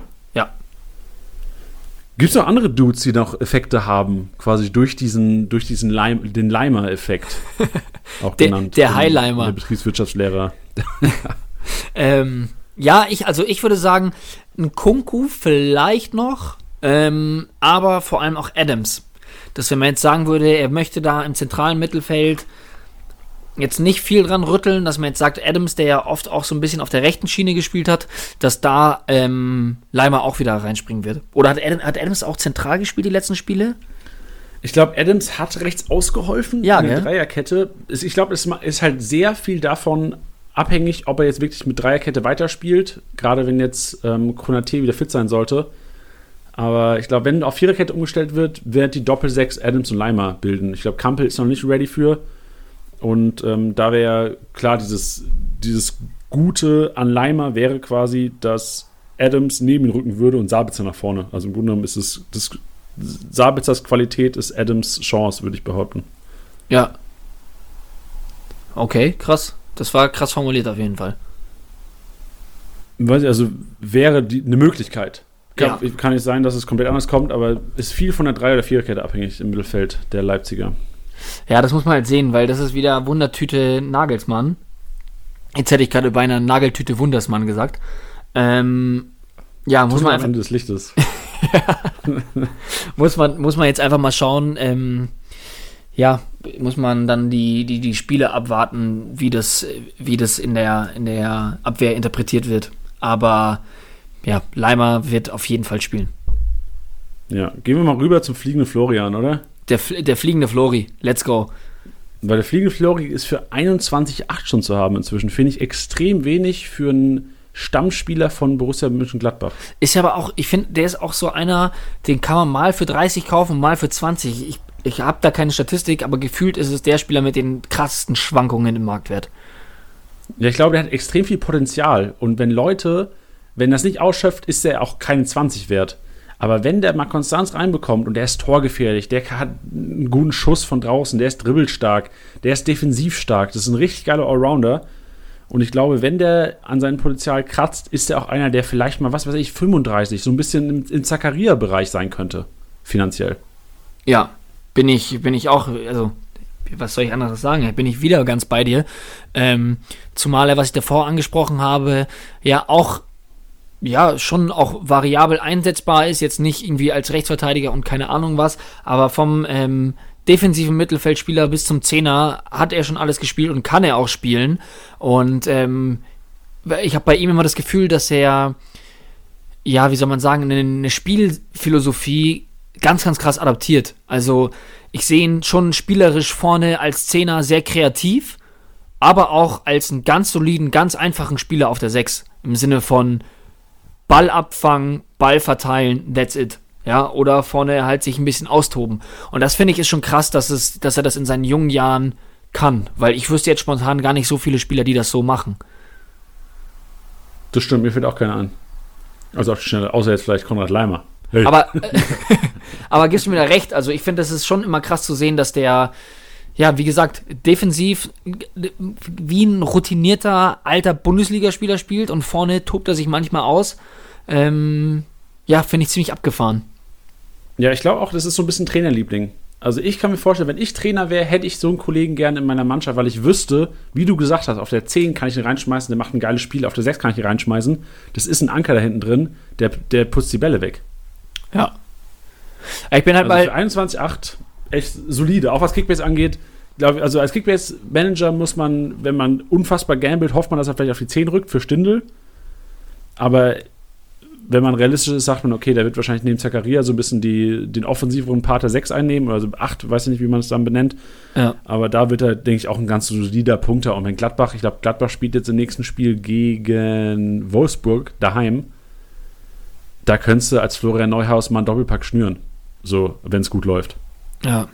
Gibt es noch andere Dudes, die noch Effekte haben, quasi durch diesen, durch diesen Leim, den Leimer-Effekt? Auch der, genannt. Der Highlimer. Der Betriebswirtschaftslehrer. ähm, ja, ich, also ich würde sagen, ein Kunku vielleicht noch, ähm, aber vor allem auch Adams. Dass wenn man jetzt sagen würde, er möchte da im zentralen Mittelfeld jetzt nicht viel dran rütteln, dass man jetzt sagt, Adams, der ja oft auch so ein bisschen auf der rechten Schiene gespielt hat, dass da ähm, Leimer auch wieder reinspringen wird. Oder hat, Adam, hat Adams auch zentral gespielt, die letzten Spiele? Ich glaube, Adams hat rechts ausgeholfen ja, in der Dreierkette. Ich glaube, es ist halt sehr viel davon abhängig, ob er jetzt wirklich mit Dreierkette weiterspielt. Gerade wenn jetzt ähm, Konate wieder fit sein sollte. Aber ich glaube, wenn auf Viererkette umgestellt wird, wird die Doppel-6 Adams und Leimer bilden. Ich glaube, Kampel ist noch nicht ready für. Und ähm, da wäre klar, dieses, dieses Gute an Leimer wäre quasi, dass Adams neben ihn rücken würde und Sabitzer nach vorne. Also im Grunde genommen ist es das, Sabitzers Qualität ist Adams Chance, würde ich behaupten. Ja. Okay, krass. Das war krass formuliert auf jeden Fall. Also wäre die, eine Möglichkeit. Kann, ja. kann nicht sein, dass es komplett anders kommt, aber ist viel von der Drei- oder Viererkette abhängig im Mittelfeld der Leipziger. Ja, das muss man halt sehen, weil das ist wieder Wundertüte Nagelsmann. Jetzt hätte ich gerade beinahe Nageltüte Wundersmann gesagt. Ähm, ja, muss man. Am Ende des Lichtes. muss, man, muss man jetzt einfach mal schauen. Ähm, ja, muss man dann die, die, die Spiele abwarten, wie das, wie das in der, in der Abwehr interpretiert wird. Aber ja, Leimer wird auf jeden Fall spielen. Ja, gehen wir mal rüber zum fliegenden Florian, oder? Der, der fliegende Flori, let's go. Weil der fliegende Flori ist für 21,8 schon zu haben inzwischen. Finde ich extrem wenig für einen Stammspieler von Borussia Mönchengladbach. Ist aber auch, ich finde, der ist auch so einer, den kann man mal für 30 kaufen, mal für 20. Ich, ich habe da keine Statistik, aber gefühlt ist es der Spieler mit den krassesten Schwankungen im Marktwert. Ja, ich glaube, der hat extrem viel Potenzial. Und wenn Leute, wenn das nicht ausschöpft, ist er auch keine 20 wert. Aber wenn der mal Konstanz reinbekommt und der ist torgefährlich, der hat einen guten Schuss von draußen, der ist dribbelstark, der ist defensiv stark, das ist ein richtig geiler Allrounder. Und ich glaube, wenn der an seinem Potenzial kratzt, ist er auch einer, der vielleicht mal, was weiß ich, 35, so ein bisschen im, im Zakaria-Bereich sein könnte, finanziell. Ja, bin ich, bin ich auch, also was soll ich anderes sagen? Bin ich wieder ganz bei dir. Ähm, zumal er, was ich davor angesprochen habe, ja auch ja, schon auch variabel einsetzbar ist, jetzt nicht irgendwie als Rechtsverteidiger und keine Ahnung was, aber vom ähm, defensiven Mittelfeldspieler bis zum Zehner hat er schon alles gespielt und kann er auch spielen. Und ähm, ich habe bei ihm immer das Gefühl, dass er, ja, wie soll man sagen, eine, Spielphilosophie ganz, ganz krass adaptiert. Also ich sehe ihn schon spielerisch vorne als Zehner sehr kreativ, aber auch als einen ganz soliden, ganz einfachen Spieler auf der Sechs. Im Sinne von, Ball abfangen, Ball verteilen, that's it. Ja, oder vorne halt sich ein bisschen austoben. Und das finde ich ist schon krass, dass, es, dass er das in seinen jungen Jahren kann. Weil ich wüsste jetzt spontan gar nicht so viele Spieler, die das so machen. Das stimmt, mir fällt auch keiner an. Also auf die Schnelle, außer jetzt vielleicht Konrad Leimer. Hey. Aber, aber gibst du mir da recht? Also ich finde, das ist schon immer krass zu sehen, dass der, ja, wie gesagt, defensiv wie ein routinierter alter Bundesligaspieler spielt und vorne tobt er sich manchmal aus. Ähm, ja, finde ich ziemlich abgefahren. Ja, ich glaube auch, das ist so ein bisschen Trainerliebling. Also ich kann mir vorstellen, wenn ich Trainer wäre, hätte ich so einen Kollegen gerne in meiner Mannschaft, weil ich wüsste, wie du gesagt hast, auf der 10 kann ich ihn reinschmeißen, der macht ein geiles Spiel, auf der 6 kann ich ihn reinschmeißen. Das ist ein Anker da hinten drin, der, der putzt die Bälle weg. Ja. Ich bin halt Also für 21,8 echt solide. Auch was Kickbase angeht. Glaub, also als Kickbase-Manager muss man, wenn man unfassbar gambelt, hofft man, dass er vielleicht auf die 10 rückt für Stindel. Aber wenn man realistisch ist, sagt man, okay, der wird wahrscheinlich neben Zakaria so ein bisschen die, den offensiveren Part der 6 einnehmen, oder so 8, weiß ich nicht, wie man es dann benennt. Ja. Aber da wird er, denke ich, auch ein ganz solider Punkter. Und wenn Gladbach, ich glaube, Gladbach spielt jetzt im nächsten Spiel gegen Wolfsburg daheim, da könntest du als Florian Neuhaus mal einen Doppelpack schnüren. So, wenn es gut läuft. Ja.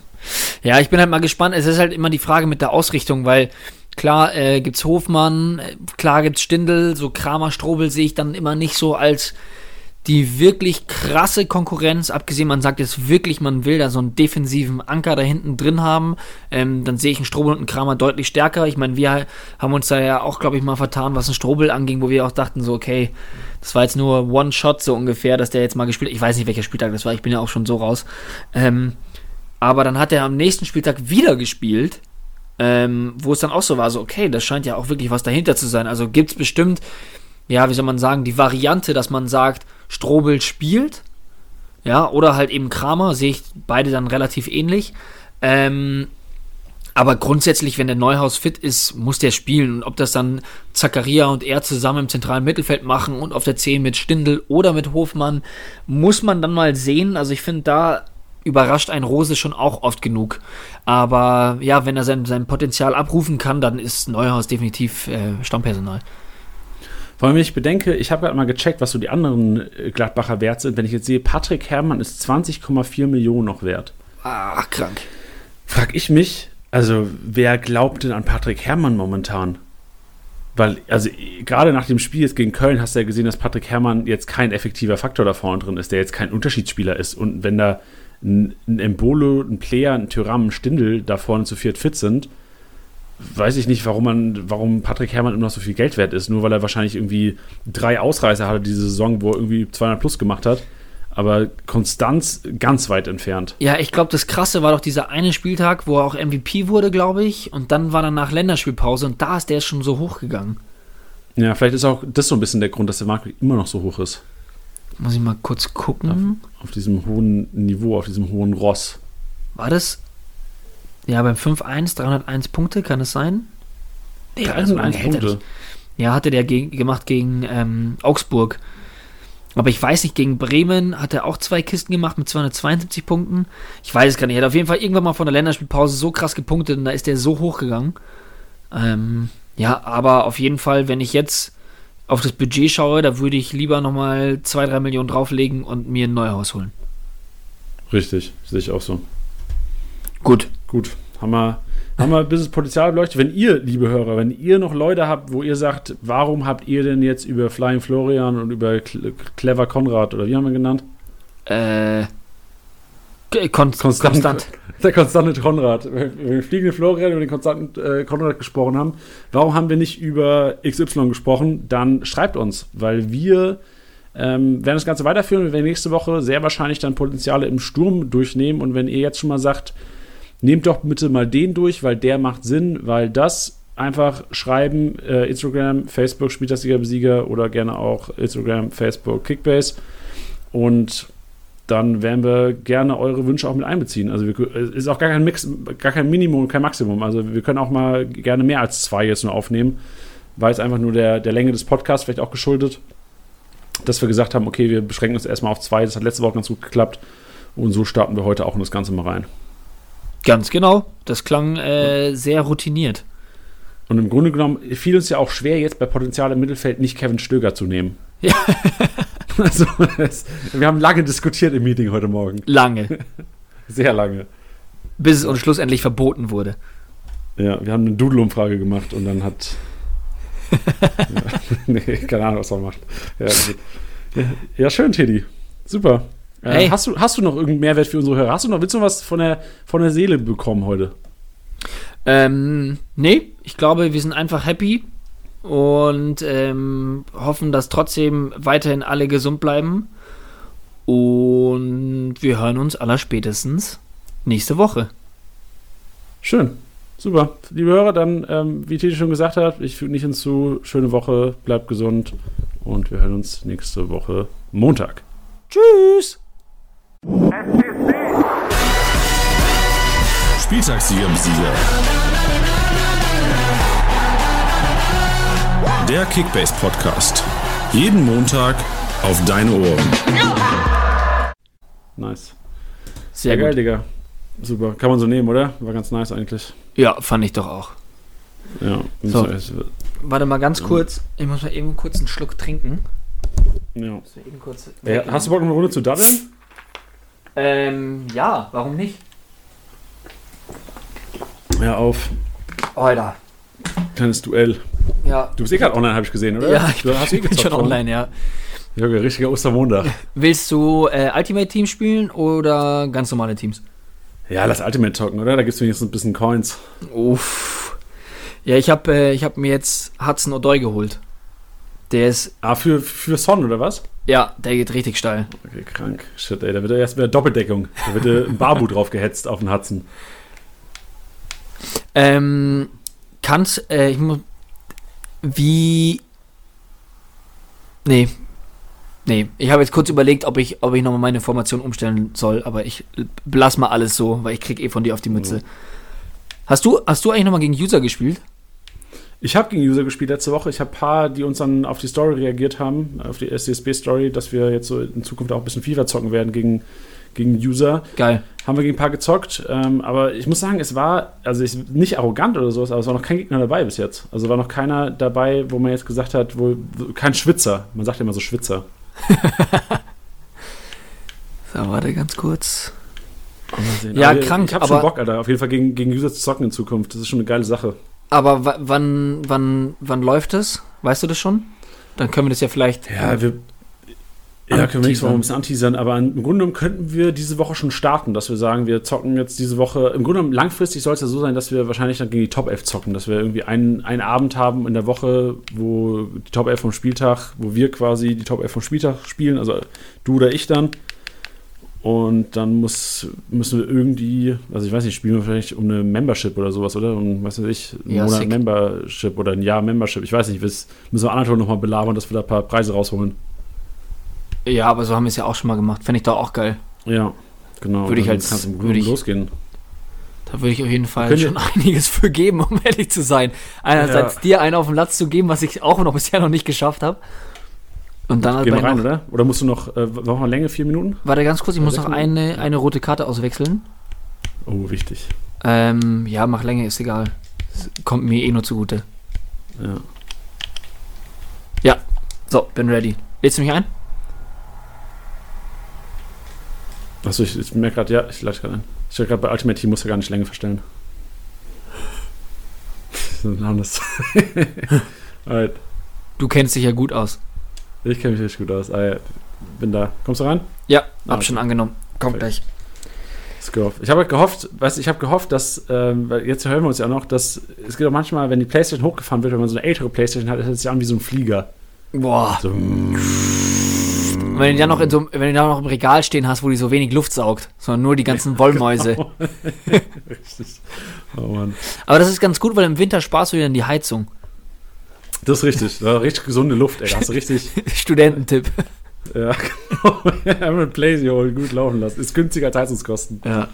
Ja, ich bin halt mal gespannt. Es ist halt immer die Frage mit der Ausrichtung, weil klar äh, gibt's Hofmann, äh, klar gibt's Stindel, so Kramer, Strobel sehe ich dann immer nicht so als die wirklich krasse Konkurrenz, abgesehen, man sagt jetzt wirklich, man will da so einen defensiven Anker da hinten drin haben, ähm, dann sehe ich einen Strobel und einen Kramer deutlich stärker. Ich meine, wir haben uns da ja auch, glaube ich, mal vertan, was einen Strobel anging, wo wir auch dachten, so, okay, das war jetzt nur One-Shot so ungefähr, dass der jetzt mal gespielt Ich weiß nicht, welcher Spieltag das war, ich bin ja auch schon so raus. Ähm, aber dann hat er am nächsten Spieltag wieder gespielt, ähm, wo es dann auch so war, so, okay, das scheint ja auch wirklich was dahinter zu sein. Also gibt es bestimmt, ja, wie soll man sagen, die Variante, dass man sagt, Strobel spielt, ja, oder halt eben Kramer, sehe ich beide dann relativ ähnlich. Ähm, aber grundsätzlich, wenn der Neuhaus fit ist, muss der spielen. Und ob das dann Zakaria und er zusammen im zentralen Mittelfeld machen und auf der 10 mit Stindl oder mit Hofmann, muss man dann mal sehen. Also ich finde, da überrascht ein Rose schon auch oft genug. Aber ja, wenn er sein, sein Potenzial abrufen kann, dann ist Neuhaus definitiv äh, Stammpersonal. Vor allem, wenn ich bedenke, ich habe gerade mal gecheckt, was so die anderen äh, Gladbacher wert sind. Wenn ich jetzt sehe, Patrick Herrmann ist 20,4 Millionen noch wert. Ah, krank. Frag ich mich, also wer glaubt denn an Patrick Herrmann momentan? Weil, also gerade nach dem Spiel jetzt gegen Köln hast du ja gesehen, dass Patrick Herrmann jetzt kein effektiver Faktor da vorne drin ist, der jetzt kein Unterschiedsspieler ist. Und wenn da ein, ein Embolo, ein Player, ein Tyram, ein Stindel da vorne zu viert fit sind, weiß ich nicht, warum man, warum Patrick Herrmann immer noch so viel Geld wert ist. Nur weil er wahrscheinlich irgendwie drei Ausreißer hatte diese Saison, wo er irgendwie 200 plus gemacht hat. Aber Konstanz ganz weit entfernt. Ja, ich glaube, das Krasse war doch dieser eine Spieltag, wo er auch MVP wurde, glaube ich. Und dann war danach Länderspielpause und da ist der schon so hochgegangen. Ja, vielleicht ist auch das so ein bisschen der Grund, dass der Markt immer noch so hoch ist. Muss ich mal kurz gucken. Auf diesem hohen Niveau, auf diesem hohen Ross. War das? Ja, beim 5-1, 301 Punkte, kann es sein? Nee, also lange 301 hält er Punkte. Ja, hatte der gegen, gemacht gegen ähm, Augsburg. Aber ich weiß nicht, gegen Bremen hat er auch zwei Kisten gemacht mit 272 Punkten. Ich weiß es gar nicht. Er hat auf jeden Fall irgendwann mal von der Länderspielpause so krass gepunktet und da ist der so hochgegangen. Ähm, ja, aber auf jeden Fall, wenn ich jetzt auf das Budget schaue, da würde ich lieber nochmal 2, 3 Millionen drauflegen und mir ein Neuhaus holen. Richtig, sehe ich auch so. Gut. Gut, haben wir, haben wir ein bisschen Potenzial beleuchtet. Wenn ihr, liebe Hörer, wenn ihr noch Leute habt, wo ihr sagt, warum habt ihr denn jetzt über Flying Florian und über Cle- Clever Konrad oder wie haben wir ihn genannt? Äh. Kon Konstant. konstant. Der konstante Konrad. Wenn wir fliegende Florian über den konstanten äh, Konrad gesprochen haben, warum haben wir nicht über XY gesprochen? Dann schreibt uns, weil wir ähm, werden das Ganze weiterführen. Wir werden nächste Woche sehr wahrscheinlich dann Potenziale im Sturm durchnehmen. Und wenn ihr jetzt schon mal sagt, nehmt doch bitte mal den durch, weil der macht Sinn, weil das einfach schreiben, äh, Instagram, Facebook, Spieltagsliga Besieger oder gerne auch Instagram, Facebook, Kickbase. Und dann werden wir gerne eure Wünsche auch mit einbeziehen. Also wir, es ist auch gar kein Mix, gar kein Minimum, kein Maximum. Also wir können auch mal gerne mehr als zwei jetzt nur aufnehmen, weil es einfach nur der, der Länge des Podcasts vielleicht auch geschuldet, dass wir gesagt haben, okay, wir beschränken uns erstmal auf zwei. Das hat letzte Woche ganz gut geklappt. Und so starten wir heute auch in das Ganze mal rein. Ganz genau. Das klang äh, sehr routiniert. Und im Grunde genommen fiel uns ja auch schwer, jetzt bei Potenzial im Mittelfeld nicht Kevin Stöger zu nehmen. Ja. Also, das, wir haben lange diskutiert im Meeting heute Morgen. Lange. Sehr lange. bis es uns schlussendlich verboten wurde. Ja, wir haben eine Doodle-Umfrage gemacht und dann hat. ja, nee, keine Ahnung, was er macht. Ja, ja, schön, Teddy. Super. Äh, Hey. hast, du, hast du noch irgendeinen Mehrwert für unsere Hörer? Hast du noch, willst du noch was von der, von der Seele bekommen heute? Ähm, nee, ich glaube, wir sind einfach happy und ähm, hoffen, dass trotzdem weiterhin alle gesund bleiben. Und wir hören uns aller spätestens nächste Woche. Schön. Super. Liebe Hörer, dann, ähm, wie Teddy schon gesagt hat, ich füge nicht hinzu. Schöne Woche, bleibt gesund und wir hören uns nächste Woche Montag. Tschüss! Es ist Spieltagssieger Der Kickbase Podcast. Jeden Montag auf deine Ohren. Nice. Sehr Ja, geil, gut. Digga. Super. Kann man so nehmen, oder? War ganz nice eigentlich. Ja, fand ich doch auch. Ja. So. Warte mal ganz kurz. Ich muss mal eben kurz einen Schluck trinken. Ja. Ja, hast du Bock, noch eine Runde zu daddeln? Ähm, ja, warum nicht? Ja, auf. Alter. Kleines Duell. Ja. Du bist eh gerade online, habe ich gesehen, oder? Ja, ich du hast eh bin schon online, ja. Junge, richtiger Ostermontag. Willst du äh, Ultimate Team spielen oder ganz normale Teams? Ja, lass Ultimate talken, oder? Da gibt es wenigstens ein bisschen Coins. Uff. Ja, ich habe äh, ich hab mir jetzt Hudson O'Doy geholt. Der ist, Ah, für, für Son, oder was? ja, der geht richtig steil. Okay, krank. Shit, ey, da wird er erst wieder Doppeldeckung. Da wird ein Barbu drauf gehetzt auf den Hudson. Ähm, kannst, äh, ich muss, wie, nee, nee, ich habe jetzt kurz überlegt, ob ich, ob ich nochmal meine Formation umstellen soll, aber ich lass mal alles so, weil ich krieg eh von dir auf die Mütze. Hast du, hast du eigentlich nochmal gegen User gespielt? Ich habe gegen User gespielt letzte Woche. Ich habe ein paar, die uns dann auf die Story reagiert haben, auf die SCSB-Story, dass wir jetzt so in Zukunft auch ein bisschen FIFA zocken werden gegen, gegen User. Geil. Haben wir gegen ein paar gezockt. Ähm, aber ich muss sagen, es war, also ich, nicht arrogant oder sowas, aber es war noch kein Gegner dabei bis jetzt. Also war noch keiner dabei, wo man jetzt gesagt hat, wo, kein Schwitzer. Man sagt ja immer so Schwitzer. So, warte ganz kurz. Ja, Aber krank, Ich habe schon aber- Bock, Alter. Auf jeden Fall gegen, gegen User zu zocken in Zukunft. Das ist schon eine geile Sache. Aber wa- wann, wann, wann läuft es? Weißt du das schon? Dann können wir das ja vielleicht. Ja, wir. Ja, können wir nächste Woche ein bisschen anteasern, aber im Grunde genommen könnten wir diese Woche schon starten, dass wir sagen, wir zocken jetzt diese Woche. Im Grunde genommen langfristig soll es ja so sein, dass wir wahrscheinlich dann gegen die Top 11 zocken, dass wir irgendwie einen, einen Abend haben in der Woche, wo die Top 11 vom Spieltag, wo wir quasi die Top 11 vom Spieltag spielen, also du oder ich dann. Und dann muss, müssen wir irgendwie, also ich weiß nicht, spielen wir vielleicht um eine Membership oder sowas, oder? Um, was weiß ich, einen Ja, Monat sick. Membership oder ein Jahr Membership. Ich weiß nicht, müssen wir Anatol nochmal belabern, dass wir da ein paar Preise rausholen. Ja, aber so haben wir es ja auch schon mal gemacht. Fände ich doch auch geil. Ja, genau. Würde ich als- würde ich- losgehen. Da würde ich auf jeden Fall schon einiges für geben, um ehrlich zu sein. Einerseits Ja. dir einen auf den Latz zu geben, was ich auch noch bisher noch nicht geschafft habe. Und dann Gehen wir rein, noch, oder? Oder musst du noch, äh, brauchen wir Länge, vier Minuten? Warte ganz kurz, ich muss noch eine, eine rote Karte auswechseln. Oh, wichtig. Ähm, ja, mach Länge, ist egal. Das kommt mir eh nur zugute. Ja. So, bin ready. Lädst du mich ein? Achso, ich, ich merke gerade, ja, ich leite gerade ein. Ich gerade bei Ultimate Team muss ja gar nicht Länge verstellen. so ein anderes. Alright. Du kennst dich ja gut aus. Ich kenne mich richtig gut aus. Ja. Bin da. Kommst du rein? Ja, Ah, hab okay. schon angenommen. Kommt gleich. Let's go. Ich habe gehofft, weißt du, ich habe gehofft, dass, ähm, weil jetzt hören wir uns ja noch, dass es geht auch manchmal, wenn die Playstation hochgefahren wird, wenn man so eine ältere Playstation hat, ist es ja an wie so ein Flieger. Boah. So, Und wenn du dann noch in so, wenn du da noch im Regal stehen hast, wo die so wenig Luft saugt, sondern nur die ganzen Wollmäuse. richtig. Oh Mann. Aber das ist ganz gut, weil im Winter sparst du dir dann die Heizung. Das ist richtig. Da war richtig gesunde Luft, ey. Hast du richtig. Studententipp. ja, genau. Ein Playsee holen, gut laufen lassen. Ist günstiger als Heizungskosten. Ja.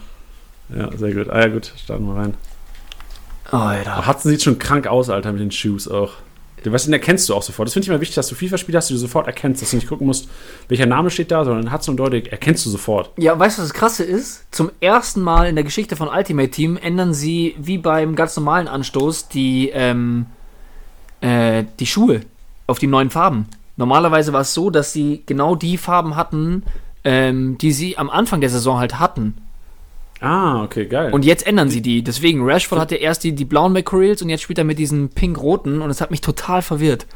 Ja, sehr gut. Ah ja, gut. Starten wir rein. Alter. Aber Hudson sieht schon krank aus, Alter, mit den Shoes auch. Du, den erkennst du auch sofort. Das finde ich immer wichtig, dass du FIFA-Spiele hast, die du sofort erkennst, dass du nicht gucken musst, welcher Name steht da, sondern Hudson und Deutig erkennst du sofort. Ja, weißt du, was das Krasse ist? Zum ersten Mal in der Geschichte von Ultimate Team ändern sie, wie beim ganz normalen Anstoß, die, ähm, äh, die Schuhe auf die neuen Farben. Normalerweise war es so, dass sie genau die Farben hatten, ähm, die sie am Anfang der Saison halt hatten. Ah, okay, geil. Und jetzt ändern sie die. Deswegen, Rashford hatte erst die, die blauen McCoreals und jetzt spielt er mit diesen pink-roten und es hat mich total verwirrt.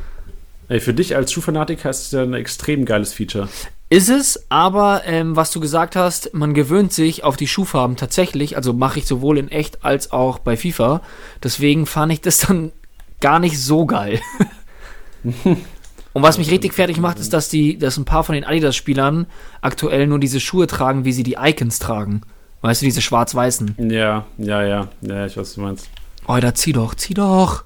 Ey, für dich als Schuhfanatiker ist es ja ein extrem geiles Feature. Ist es, aber ähm, was du gesagt hast, man gewöhnt sich auf die Schuhfarben tatsächlich, also mache ich sowohl in echt als auch bei FIFA. Deswegen fand ich das dann gar nicht so geil. Und was mich richtig fertig macht, ist, dass die, dass ein paar von den Adidas-Spielern aktuell nur diese Schuhe tragen, wie sie die Icons tragen. Weißt du, diese schwarz-weißen. Ja, ja, ja. Ja, ich weiß, was du meinst. Oh, da zieh doch, zieh doch.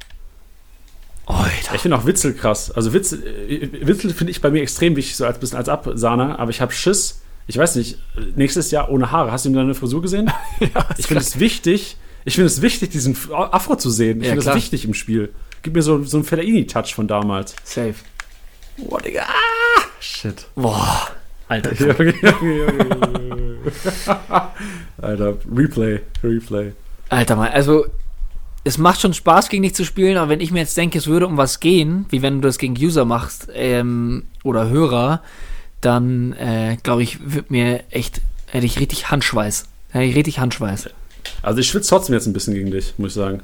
Alter. Ich finde auch Witzel krass. Also Witzel, äh, Witzel finde ich bei mir extrem wichtig, so als bisschen als Absahner, aber ich habe Schiss, ich weiß nicht, nächstes Jahr ohne Haare. Hast du ihm deine Frisur gesehen? ja, Ich finde es wichtig, ich finde es wichtig, diesen Afro zu sehen. Ich Ja, finde das wichtig im Spiel. Gib mir so, so einen Fellaini-Touch von damals. Safe. Boah, Digga. Ah, shit. Boah. Alter. Junge, Junge, Junge. Alter, Replay, Replay. Alter mal, also es macht schon Spaß, gegen dich zu spielen, aber wenn ich mir jetzt denke, es würde um was gehen, wie wenn du das gegen User machst ähm, oder Hörer, dann äh, glaube ich, wird mir echt, hätte ich richtig Handschweiß. Hätte ich richtig Handschweiß. Also ich schwitze trotzdem jetzt ein bisschen gegen dich, muss ich sagen.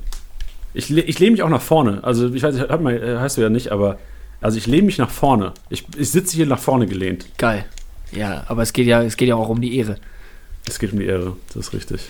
Ich, le- ich lehne mich auch nach vorne. Also ich weiß, hört mal, äh, heißt du ja nicht, aber also ich lehne mich nach vorne. Ich, ich sitze hier nach vorne gelehnt. Geil. Ja, aber es geht ja, es geht ja auch um die Ehre. Es geht um die Ehre, das ist richtig.